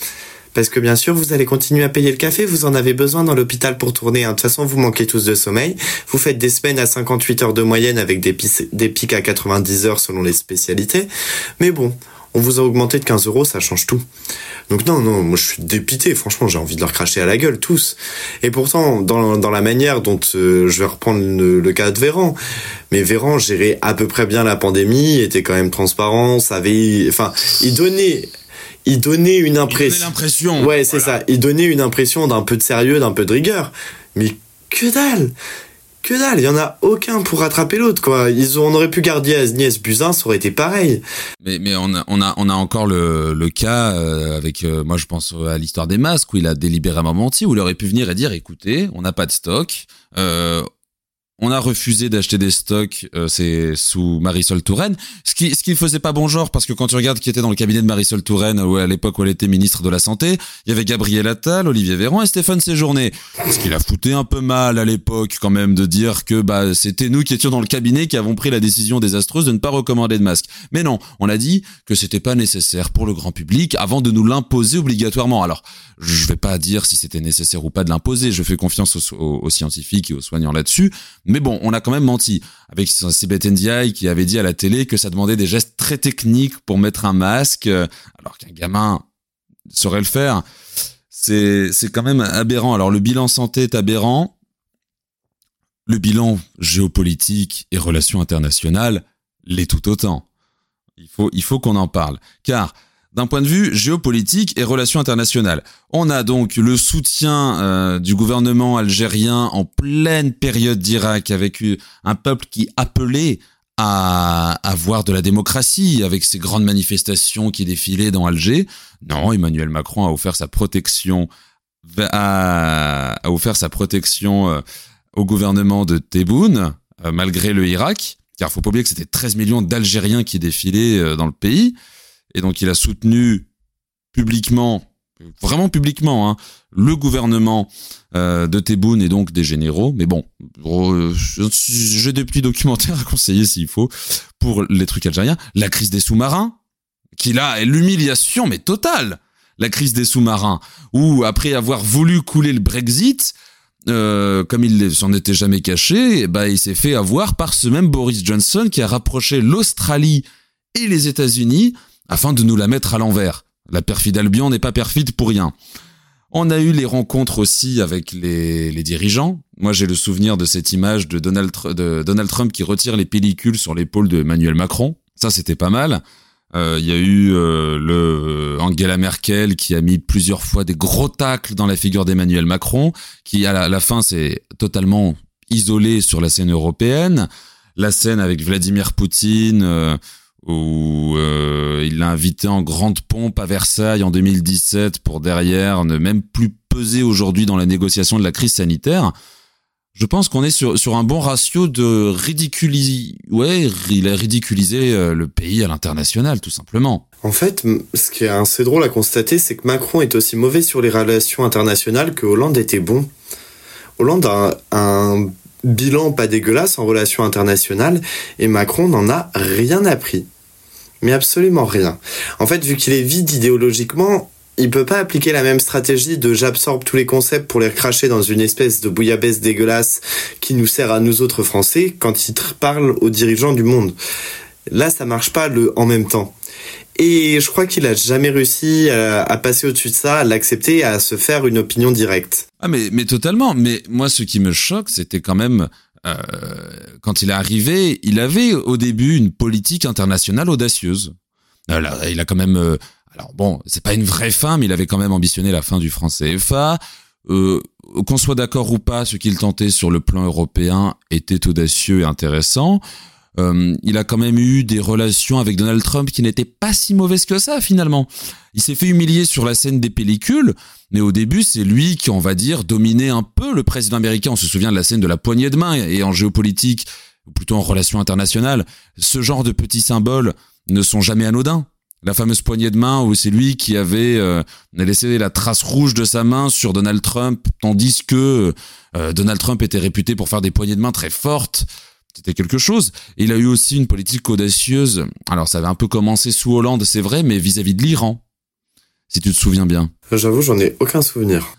Parce que bien sûr, vous allez continuer à payer le café, vous en avez besoin dans l'hôpital pour tourner. Hein. De toute façon, vous manquez tous de sommeil. Vous faites des semaines à 58 heures de moyenne avec des, des pics à 90 heures selon les spécialités. Mais bon, on vous a augmenté de 15 euros, ça change tout. Donc non, non, moi je suis dépité, franchement, j'ai envie de leur cracher à la gueule, tous. Et pourtant, dans, la manière dont euh, je vais reprendre le, cas de Véran, mais Véran gérait à peu près bien la pandémie, était quand même transparent, savait... Enfin, il donnait il donnait une impression. l'impression. Ouais, c'est ça. Il donnait une impression d'un peu de sérieux, d'un peu de rigueur. Mais que dalle que dalle, il y en a aucun pour rattraper l'autre quoi. Ils ont, on aurait pu garder Agnès Buzyn, ça aurait été pareil. Mais mais on a on a on a encore le le cas euh, avec euh, moi je pense à l'histoire des masques où il a délibérément menti où il aurait pu venir et dire écoutez, on n'a pas de stock, euh, on a refusé d'acheter des stocks, euh, c'est sous Marisol Touraine, ce qui ce faisait pas bon genre parce que quand tu regardes qui était dans le cabinet de Marisol Touraine ou à l'époque où elle était ministre de la santé, il y avait Gabriel Attal, Olivier Véran et Stéphane Séjourné. Ce qui l'a fouté un peu mal à l'époque quand même de dire que bah c'était nous qui étions dans le cabinet qui avons pris la décision désastreuse de ne pas recommander de masque. Mais non, on a dit que c'était pas nécessaire pour le grand public avant de nous l'imposer obligatoirement. Alors, je vais pas dire si c'était nécessaire ou pas de l'imposer, je fais confiance aux scientifiques et aux soignants là-dessus, mais bon, on a quand même menti. Avec Sibeth Ndiaye qui avait dit à la télé que ça demandait des gestes très techniques pour mettre un masque, alors qu'un gamin saurait le faire. C'est, c'est quand même aberrant. Alors le bilan santé est aberrant. Le bilan géopolitique et relations internationales l'est tout autant. Il faut, il faut qu'on en parle. Car d'un point de vue géopolitique et relations internationales. On a donc le soutien euh, du gouvernement algérien en pleine période d'Irak avec un peuple qui appelait à avoir de la démocratie avec ces grandes manifestations qui défilaient dans Alger. Non, Emmanuel Macron a offert sa protection a, offert sa protection euh, au gouvernement de Tebboune euh, malgré le Irak car faut pas oublier que c'était 13 millions d'Algériens qui défilaient dans le pays. Et donc il a soutenu publiquement, vraiment publiquement, hein, le gouvernement euh, de Tebboune et donc des généraux. Mais bon, j'ai des petits documentaires à conseiller s'il faut pour les trucs algériens. La crise des sous-marins, qui là est l'humiliation mais totale. La crise des sous-marins, où après avoir voulu couler le Brexit, euh, comme il s'en était jamais caché, bah il s'est fait avoir par ce même Boris Johnson qui a rapproché l'Australie et les États-Unis afin de nous la mettre à l'envers. La perfide Albion n'est pas perfide pour rien. On a eu les rencontres aussi avec les, dirigeants. Moi, j'ai le souvenir de cette image de Donald, Trump qui retire les pellicules sur l'épaule de Emmanuel Macron. Ça, c'était pas mal. Euh, il y a eu euh, le euh, Angela Merkel qui a mis plusieurs fois des gros tacles dans la figure d'Emmanuel Macron, qui à la, fin s'est totalement isolé sur la scène européenne. La scène avec Vladimir Poutine où euh, il l'a invité en grande pompe à Versailles en 2017 pour derrière ne même plus peser aujourd'hui dans la négociation de la crise sanitaire. je pense qu'on est sur, un bon ratio de ridiculiser. Ouais, il a ridiculisé euh, le pays à l'international, tout simplement. En fait, ce qui est assez drôle à constater, c'est que Macron est aussi mauvais sur les relations internationales que Hollande était bon. Hollande a un, bilan pas dégueulasse en relations internationales et Macron n'en a rien appris. Mais absolument rien. En fait, vu qu'il est vide idéologiquement, il peut pas appliquer la même stratégie de j'absorbe tous les concepts pour les recracher dans une espèce de bouillabaisse dégueulasse qui nous sert à nous autres Français quand il parle aux dirigeants du monde. Là, ça marche pas le en même temps. Et je crois qu'il a jamais réussi à, passer au-dessus de ça, à l'accepter, à se faire une opinion directe. Ah mais mais totalement. Mais moi, ce qui me choque, c'était quand même quand il est arrivé, il avait au début une politique internationale audacieuse. Alors, il a quand même euh, alors bon, c'est pas une vraie fin, mais il avait quand même ambitionné la fin du franc CFA. Euh, qu'on soit d'accord ou pas, ce qu'il tentait sur le plan européen était audacieux et intéressant. Euh, il a quand même eu des relations avec Donald Trump qui n'étaient pas si mauvaises que ça finalement. Il s'est fait humilier sur la scène des pellicules, mais au début c'est lui qui, on va dire, dominait un peu le président américain. On se souvient de la scène de la poignée de main et en géopolitique, ou plutôt en relations internationales, ce genre de petits symboles ne sont jamais anodins la fameuse poignée de main où c'est lui qui avait euh, laissé la trace rouge de sa main sur Donald Trump, tandis que euh, Donald Trump était réputé pour faire des poignées de main très fortes. C'était quelque chose. il a eu aussi une politique audacieuse. Alors ça avait un peu commencé sous Hollande, c'est vrai, mais vis-à-vis de l'Iran, si tu te souviens bien. J'avoue, j'en ai aucun souvenir.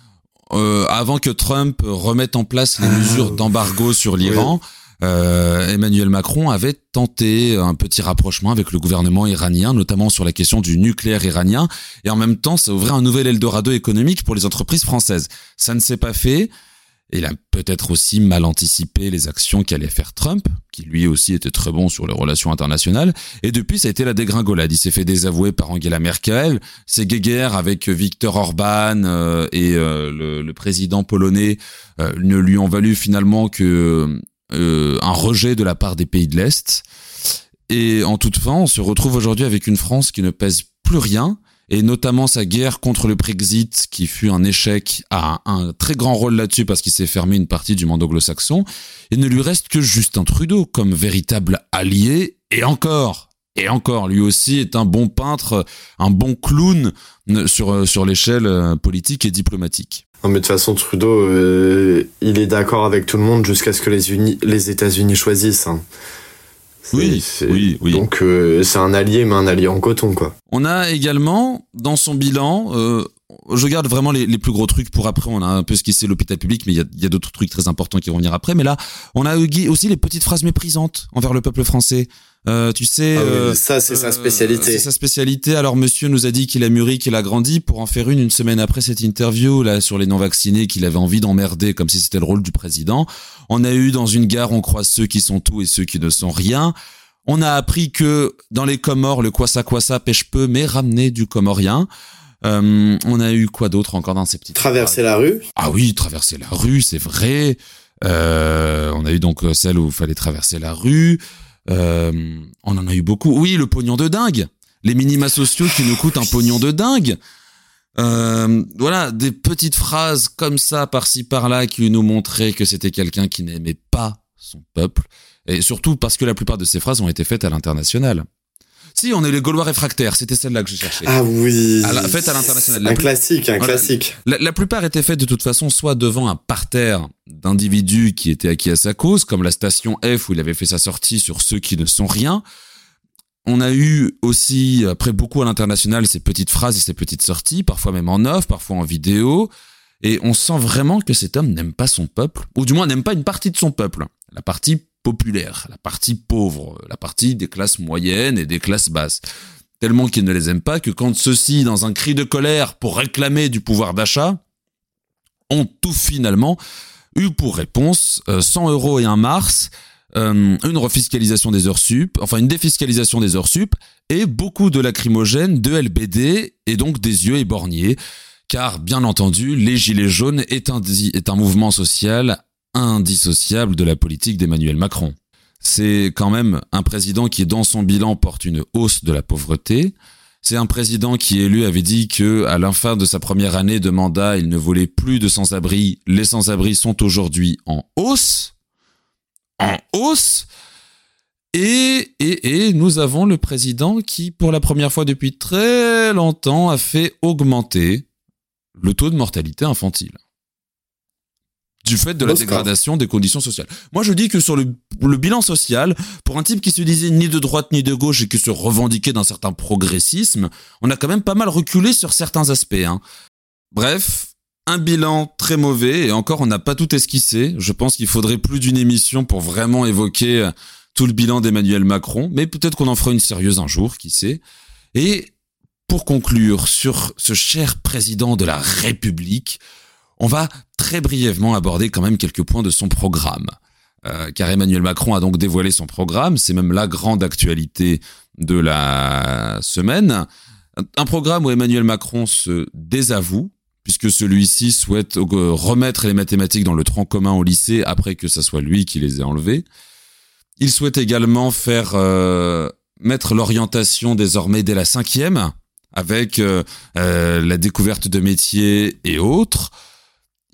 Euh, avant que Trump remette en place les ah. mesures d'embargo sur l'Iran, euh, Emmanuel Macron avait tenté un petit rapprochement avec le gouvernement iranien, notamment sur la question du nucléaire iranien, et en même temps, ça ouvrait un nouvel Eldorado économique pour les entreprises françaises. Ça ne s'est pas fait. Il a peut-être aussi mal anticipé les actions qu'allait faire Trump, qui lui aussi était très bon sur les relations internationales. Et depuis, ça a été la dégringolade. Il s'est fait désavouer par Angela Merkel. Ses guéguerres avec Viktor Orban euh, et euh, le, le, président polonais ne lui ont valu finalement que euh, un rejet de la part des pays de l'Est. Et en toute fin, on se retrouve aujourd'hui avec une France qui ne pèse plus rien, et notamment sa guerre contre le Brexit, qui fut un échec, a un, très grand rôle là-dessus parce qu'il s'est fermé une partie du monde anglo-saxon. Il ne lui reste que Justin Trudeau comme véritable allié, et encore, et encore, lui aussi est un bon peintre, un bon clown sur, sur l'échelle euh, politique et diplomatique. Non, mais de toute façon, Trudeau, euh, il est d'accord avec tout le monde jusqu'à ce que les, les États-Unis choisissent. Hein. Oui, oui, oui. Donc euh, c'est un allié, mais un allié en coton, quoi. On a également dans son bilan, euh, je garde vraiment les, les, plus gros trucs pour après. On a un peu ce qui c'est l'hôpital public, mais il y a, y a d'autres trucs très importants qui vont venir après. Mais là, on a aussi les petites phrases méprisantes envers le peuple français. Euh, tu sais, ah euh, ça c'est sa spécialité. c'est sa spécialité. Alors Monsieur nous a dit qu'il a mûri, qu'il a grandi, pour en faire une une semaine après cette interview là sur les non vaccinés, qu'il avait envie d'emmerder comme si c'était le rôle du président. On a eu dans une gare, on croise ceux qui sont tout et ceux qui ne sont rien. On a appris que dans les Comores, le quoi quoi ça pêche peu, mais ramener du comorien. Euh, on a eu quoi d'autre encore dans ces petites Traverser la rue. Ah oui, traverser la rue, c'est vrai. Euh, on a eu donc celle où il fallait traverser la rue. Euh, on en a eu beaucoup. Oui, le pognon de dingue. Les minima sociaux qui nous coûtent un pognon de dingue. Euh, voilà, des petites phrases comme ça, par-ci, par-là, qui nous montraient que c'était quelqu'un qui n'aimait pas son peuple. Et surtout parce que la plupart de ces phrases ont été faites à l'international. Si, on est les Gaulois réfractaires, c'était celle-là que je cherchais. Ah oui. À la, faite à l'international. Un classique, un classique. La, plupart étaient faites de toute façon soit devant un parterre d'individus qui étaient acquis à sa cause, comme la station F où il avait fait sa sortie sur ceux qui ne sont rien. On a eu aussi, après beaucoup à l'international, ces petites phrases et ces petites sorties, parfois même en off, parfois en vidéo. Et on sent vraiment que cet homme n'aime pas son peuple, ou du moins n'aime pas une partie de son peuple. La partie populaire, la partie pauvre, la partie des classes moyennes et des classes basses. Tellement qu'ils ne les aiment pas que quand ceux-ci, dans un cri de colère pour réclamer du pouvoir d'achat, ont tout finalement eu pour réponse 100 euh, euros et un mars, euh, une refiscalisation des heures sup, enfin une défiscalisation des heures sup, et beaucoup de lacrymogènes, de LBD, et donc des yeux éborgnés, car bien entendu, les Gilets jaunes est un, est un mouvement social indissociable de la politique d'Emmanuel Macron. C'est quand même un président qui, dans son bilan, porte une hausse de la pauvreté. C'est un président qui élu avait dit que à la fin de sa première année de mandat, il ne voulait plus de sans-abri. Les sans-abri sont aujourd'hui en hausse. En hausse. Et, et, et nous avons le président qui, pour la première fois depuis très longtemps, a fait augmenter le taux de mortalité infantile du fait de la dégradation des conditions sociales. Moi, je dis que sur le, bilan social, pour un type qui se disait ni de droite ni de gauche et qui se revendiquait d'un certain progressisme, on a quand même pas mal reculé sur certains aspects. Hein. Bref, un bilan très mauvais et encore, on n'a pas tout esquissé. Je pense qu'il faudrait plus d'une émission pour vraiment évoquer euh, tout le bilan d'Emmanuel Macron, mais peut-être qu'on en fera une sérieuse un jour, qui sait. Et pour conclure sur ce cher président de la République, on va très brièvement aborder quand même quelques points de son programme. Euh, car Emmanuel Macron a donc dévoilé son programme, c'est même la grande actualité de la semaine. Un programme où Emmanuel Macron se désavoue, puisque celui-ci souhaite euh, remettre les mathématiques dans le tronc commun au lycée après que ce soit lui qui les ait enlevées. Il souhaite également faire euh, mettre l'orientation désormais dès la cinquième, avec la découverte de métiers et autres.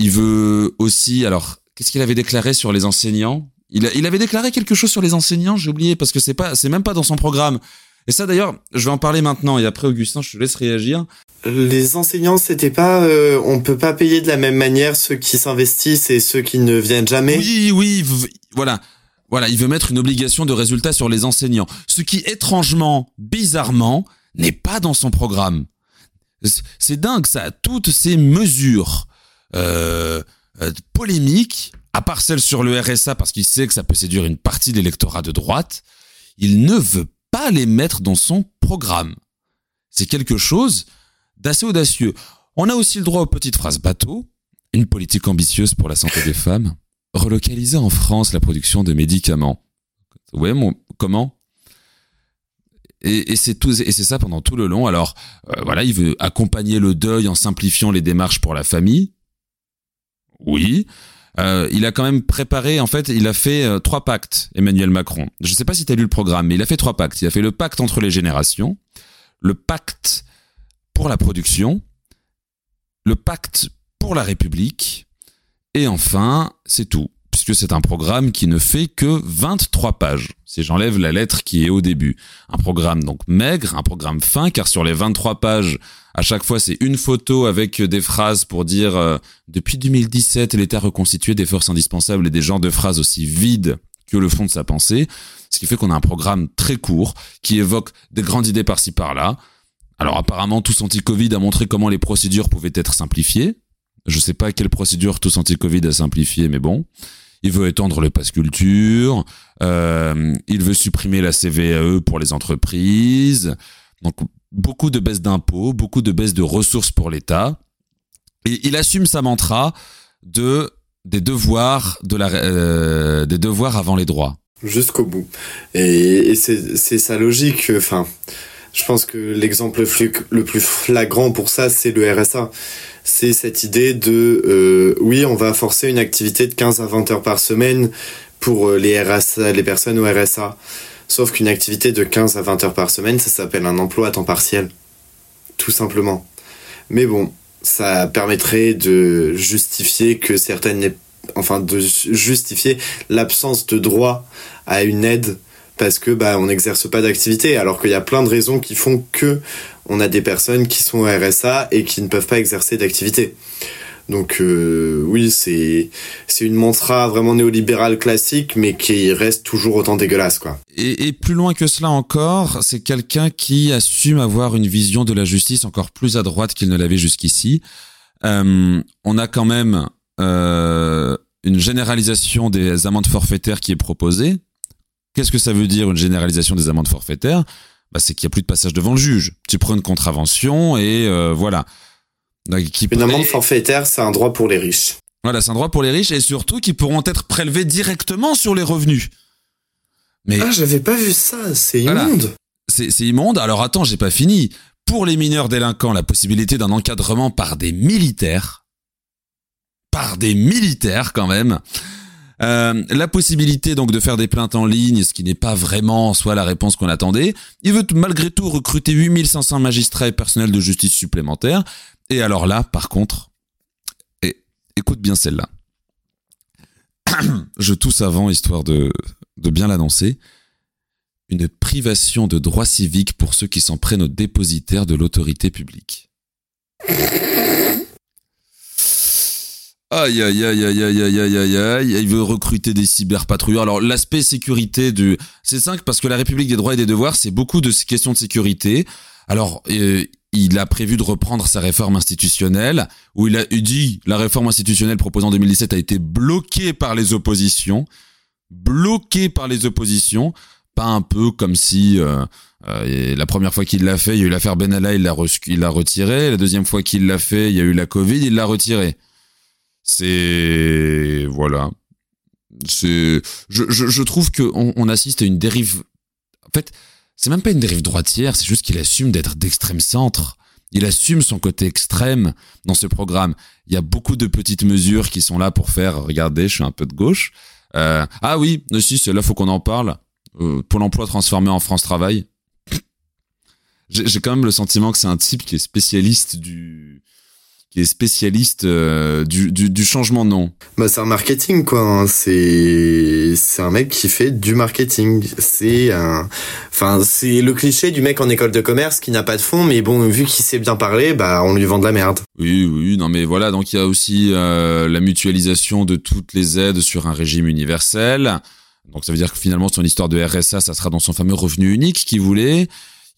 Il veut aussi, alors, qu'est-ce qu'il avait déclaré sur les enseignants? Il, il, avait déclaré quelque chose sur les enseignants, j'ai oublié, parce que c'est pas, c'est même pas dans son programme. Et ça d'ailleurs, je vais en parler maintenant, et après Augustin, je te laisse réagir. Les enseignants, c'était pas, euh, on peut pas payer de la même manière ceux qui s'investissent et ceux qui ne viennent jamais? Oui, oui, voilà. Voilà, il veut mettre une obligation de résultat sur les enseignants. Ce qui, étrangement, bizarrement, n'est pas dans son programme. C'est dingue, ça. Toutes ces mesures euh, euh, polémique, à part celle sur le RSA, parce qu'il sait que ça peut séduire une partie de l'électorat de droite, il ne veut pas les mettre dans son programme. C'est quelque chose d'assez audacieux. On a aussi le droit aux petites phrases bateau, une politique ambitieuse pour la santé des femmes, relocaliser en France la production de médicaments. Ouais, mon, comment? Et, c'est tout, et c'est ça pendant tout le long. Alors euh, voilà, il veut accompagner le deuil en simplifiant les démarches pour la famille. Oui. Euh, il a quand même préparé, en fait, il a fait euh, trois pactes, Emmanuel Macron. Je ne sais pas si tu as lu le programme, mais il a fait trois pactes. Il a fait le pacte entre les générations, le pacte pour la production, le pacte pour la République, et enfin, c'est tout c'est un programme qui ne fait que 23 pages, si j'enlève la lettre qui est au début. Un programme donc maigre, un programme fin, car sur les 23 pages, à chaque fois c'est une photo avec des phrases pour dire euh, depuis 2017 l'État reconstitué des forces indispensables et des genres de phrases aussi vides que le fond de sa pensée, ce qui fait qu'on a un programme très court qui évoque des grandes idées par-ci par-là. Alors apparemment, tous anti-Covid a montré comment les procédures pouvaient être simplifiées. Je sais pas quelle procédure tous anti-Covid a simplifié, mais bon il veut étendre le pass culture, euh, il veut supprimer la CVAE pour les entreprises. Donc beaucoup de baisses d'impôts, beaucoup de baisses de ressources pour l'État. Et il assume sa mantra de des devoirs de la euh, des devoirs avant les droits. Jusqu'au bout. Et, et c'est sa logique. Enfin, je pense que l'exemple le plus flagrant pour ça, c'est le RSA c'est cette idée de euh, oui, on va forcer une activité de 15 à 20 heures par semaine pour euh, les RSA, les personnes au RSA. Sauf qu'une activité de 15 à 20 heures par semaine, ça s'appelle un emploi à temps partiel. Tout simplement. Mais bon, ça permettrait de justifier que certaines enfin de justifier l'absence de droit à une aide parce que bah on n'exerce pas d'activité alors qu'il y a plein de raisons qui font que on a des personnes qui sont au RSA et qui ne peuvent pas exercer d'activité. Donc euh, oui, c'est c'est une mantra vraiment néolibérale classique, mais qui reste toujours autant dégueulasse, quoi. Et, plus loin que cela encore, c'est quelqu'un qui assume avoir une vision de la justice encore plus à droite qu'il ne l'avait jusqu'ici. Euh, on a quand même euh, une généralisation des amendes forfaitaires qui est proposée. Qu'est-ce que ça veut dire une généralisation des amendes forfaitaires? Bah, c'est qu'il n'y a plus de passage devant le juge. Tu prends une contravention et euh, voilà. une amende forfaitaire, c'est un droit pour les riches. Voilà, c'est un droit pour les riches et surtout qui pourront être prélevés directement sur les revenus. Mais ah, j'avais pas vu ça, c'est immonde. C'est immonde. Alors attends, j'ai pas fini. Pour les mineurs délinquants, la possibilité d'un encadrement par des militaires, par des militaires quand même. Euh, la possibilité donc de faire des plaintes en ligne, ce qui n'est pas vraiment en soi la réponse qu'on attendait. Il veut malgré tout recruter 8500 magistrats et personnels de justice supplémentaires. Et alors là, par contre, et, écoute bien celle-là. Je tousse avant, histoire de, de bien l'annoncer. Une privation de droits civiques pour ceux qui s'en prennent aux dépositaires de l'autorité publique. Aïe, aïe, aïe, aïe, aïe, aïe, aïe, aïe, aïe, il veut recruter des cyberpatrouilleurs. Alors, l'aspect sécurité du, c'est simple parce que la République des droits et des devoirs, c'est beaucoup de questions de sécurité. Alors, euh, il a prévu de reprendre sa réforme institutionnelle, où il a dit, la réforme institutionnelle proposée en 2017 a été bloquée par les oppositions. Bloquée par les oppositions. Pas un peu comme si, euh, euh, la première fois qu'il l'a fait, il y a eu l'affaire Benalla, il l'a, il l'a retiré. La deuxième fois qu'il l'a fait, il y a eu la Covid, il l'a retiré. C'est voilà. C'est je, je, trouve que on, assiste à une dérive. En fait, c'est même pas une dérive droitière, c'est juste qu'il assume d'être d'extrême centre. Il assume son côté extrême dans ce programme. Il y a beaucoup de petites mesures qui sont là pour faire. Regardez, je suis un peu de gauche. Euh, ah oui, si, c'est là, faut qu'on en parle. Euh, pour l'emploi transformé en France Travail. J'ai quand même le sentiment que c'est un type qui est spécialiste du qui est spécialiste euh, du, du, du, changement de nom. Bah c'est un marketing quoi. Hein. C'est c'est un mec qui fait du marketing. C'est un, enfin c'est le cliché du mec en école de commerce qui n'a pas de fond, mais bon vu qu'il sait bien parler, bah on lui vend de la merde. Oui oui non mais voilà donc il y a aussi euh, la mutualisation de toutes les aides sur un régime universel. Donc ça veut dire que finalement son histoire de RSA ça sera dans son fameux revenu unique qu'il voulait.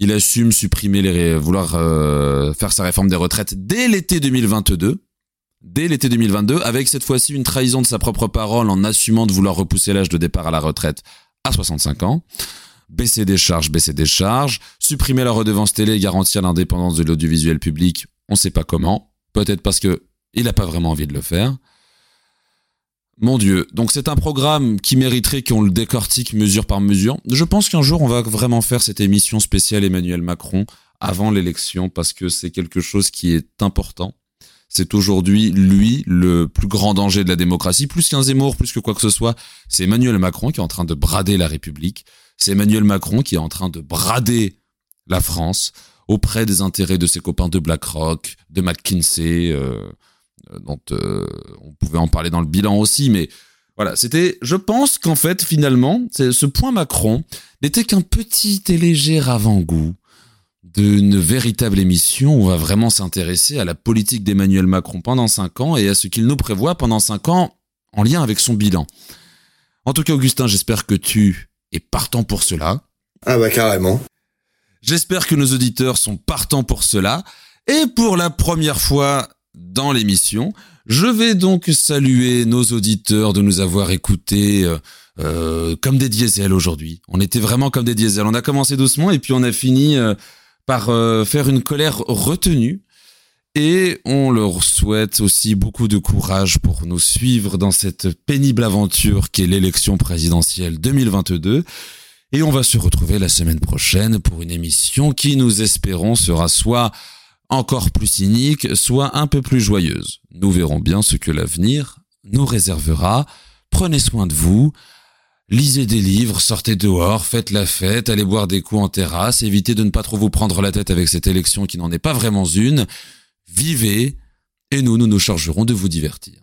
Il assume supprimer les vouloir euh, faire sa réforme des retraites dès l'été 2022. Dès l'été 2022, avec cette fois-ci une trahison de sa propre parole en assumant de vouloir repousser l'âge de départ à la retraite à 65 ans. Baisser des charges, baisser des charges, supprimer la redevance télé et garantir l'indépendance de l'audiovisuel public, on sait pas comment. Peut-être parce que il n'a pas vraiment envie de le faire. Mon Dieu. Donc c'est un programme qui mériterait qu'on le décortique mesure par mesure. Je pense qu'un jour on va vraiment faire cette émission spéciale Emmanuel Macron avant l'élection parce que c'est quelque chose qui est important. C'est aujourd'hui lui le plus grand danger de la démocratie, plus qu'un Zemmour, plus que quoi que ce soit. C'est Emmanuel Macron qui est en train de brader la République. C'est Emmanuel Macron qui est en train de brader la France auprès des intérêts de ses copains de BlackRock, de McKinsey. Euh, dont euh, on pouvait en parler dans le bilan aussi, mais voilà, c'était, je pense qu'en fait, finalement, ce point Macron n'était qu'un petit et léger avant-goût d'une véritable émission où on va vraiment s'intéresser à la politique d'Emmanuel Macron pendant cinq ans et à ce qu'il nous prévoit pendant cinq ans en lien avec son bilan. En tout cas, Augustin, j'espère que tu es partant pour cela. Ah bah carrément. J'espère que nos auditeurs sont partants pour cela. Et pour la première fois dans l'émission. Je vais donc saluer nos auditeurs de nous avoir écoutés euh, euh, comme des diesels aujourd'hui. On était vraiment comme des diesels. On a commencé doucement et puis on a fini euh, par faire une colère retenue. Et on leur souhaite aussi beaucoup de courage pour nous suivre dans cette pénible aventure qu'est l'élection présidentielle 2022. Et on va se retrouver la semaine prochaine pour une émission qui, nous espérons, sera soit encore plus cynique, soit un peu plus joyeuse. Nous verrons bien ce que l'avenir nous réservera. Prenez soin de vous. Lisez des livres, sortez dehors, faites la fête, allez boire des coups en terrasse, évitez de ne pas trop vous prendre la tête avec cette élection qui n'en est pas vraiment une. Vivez, et nous, nous nous chargerons de vous divertir.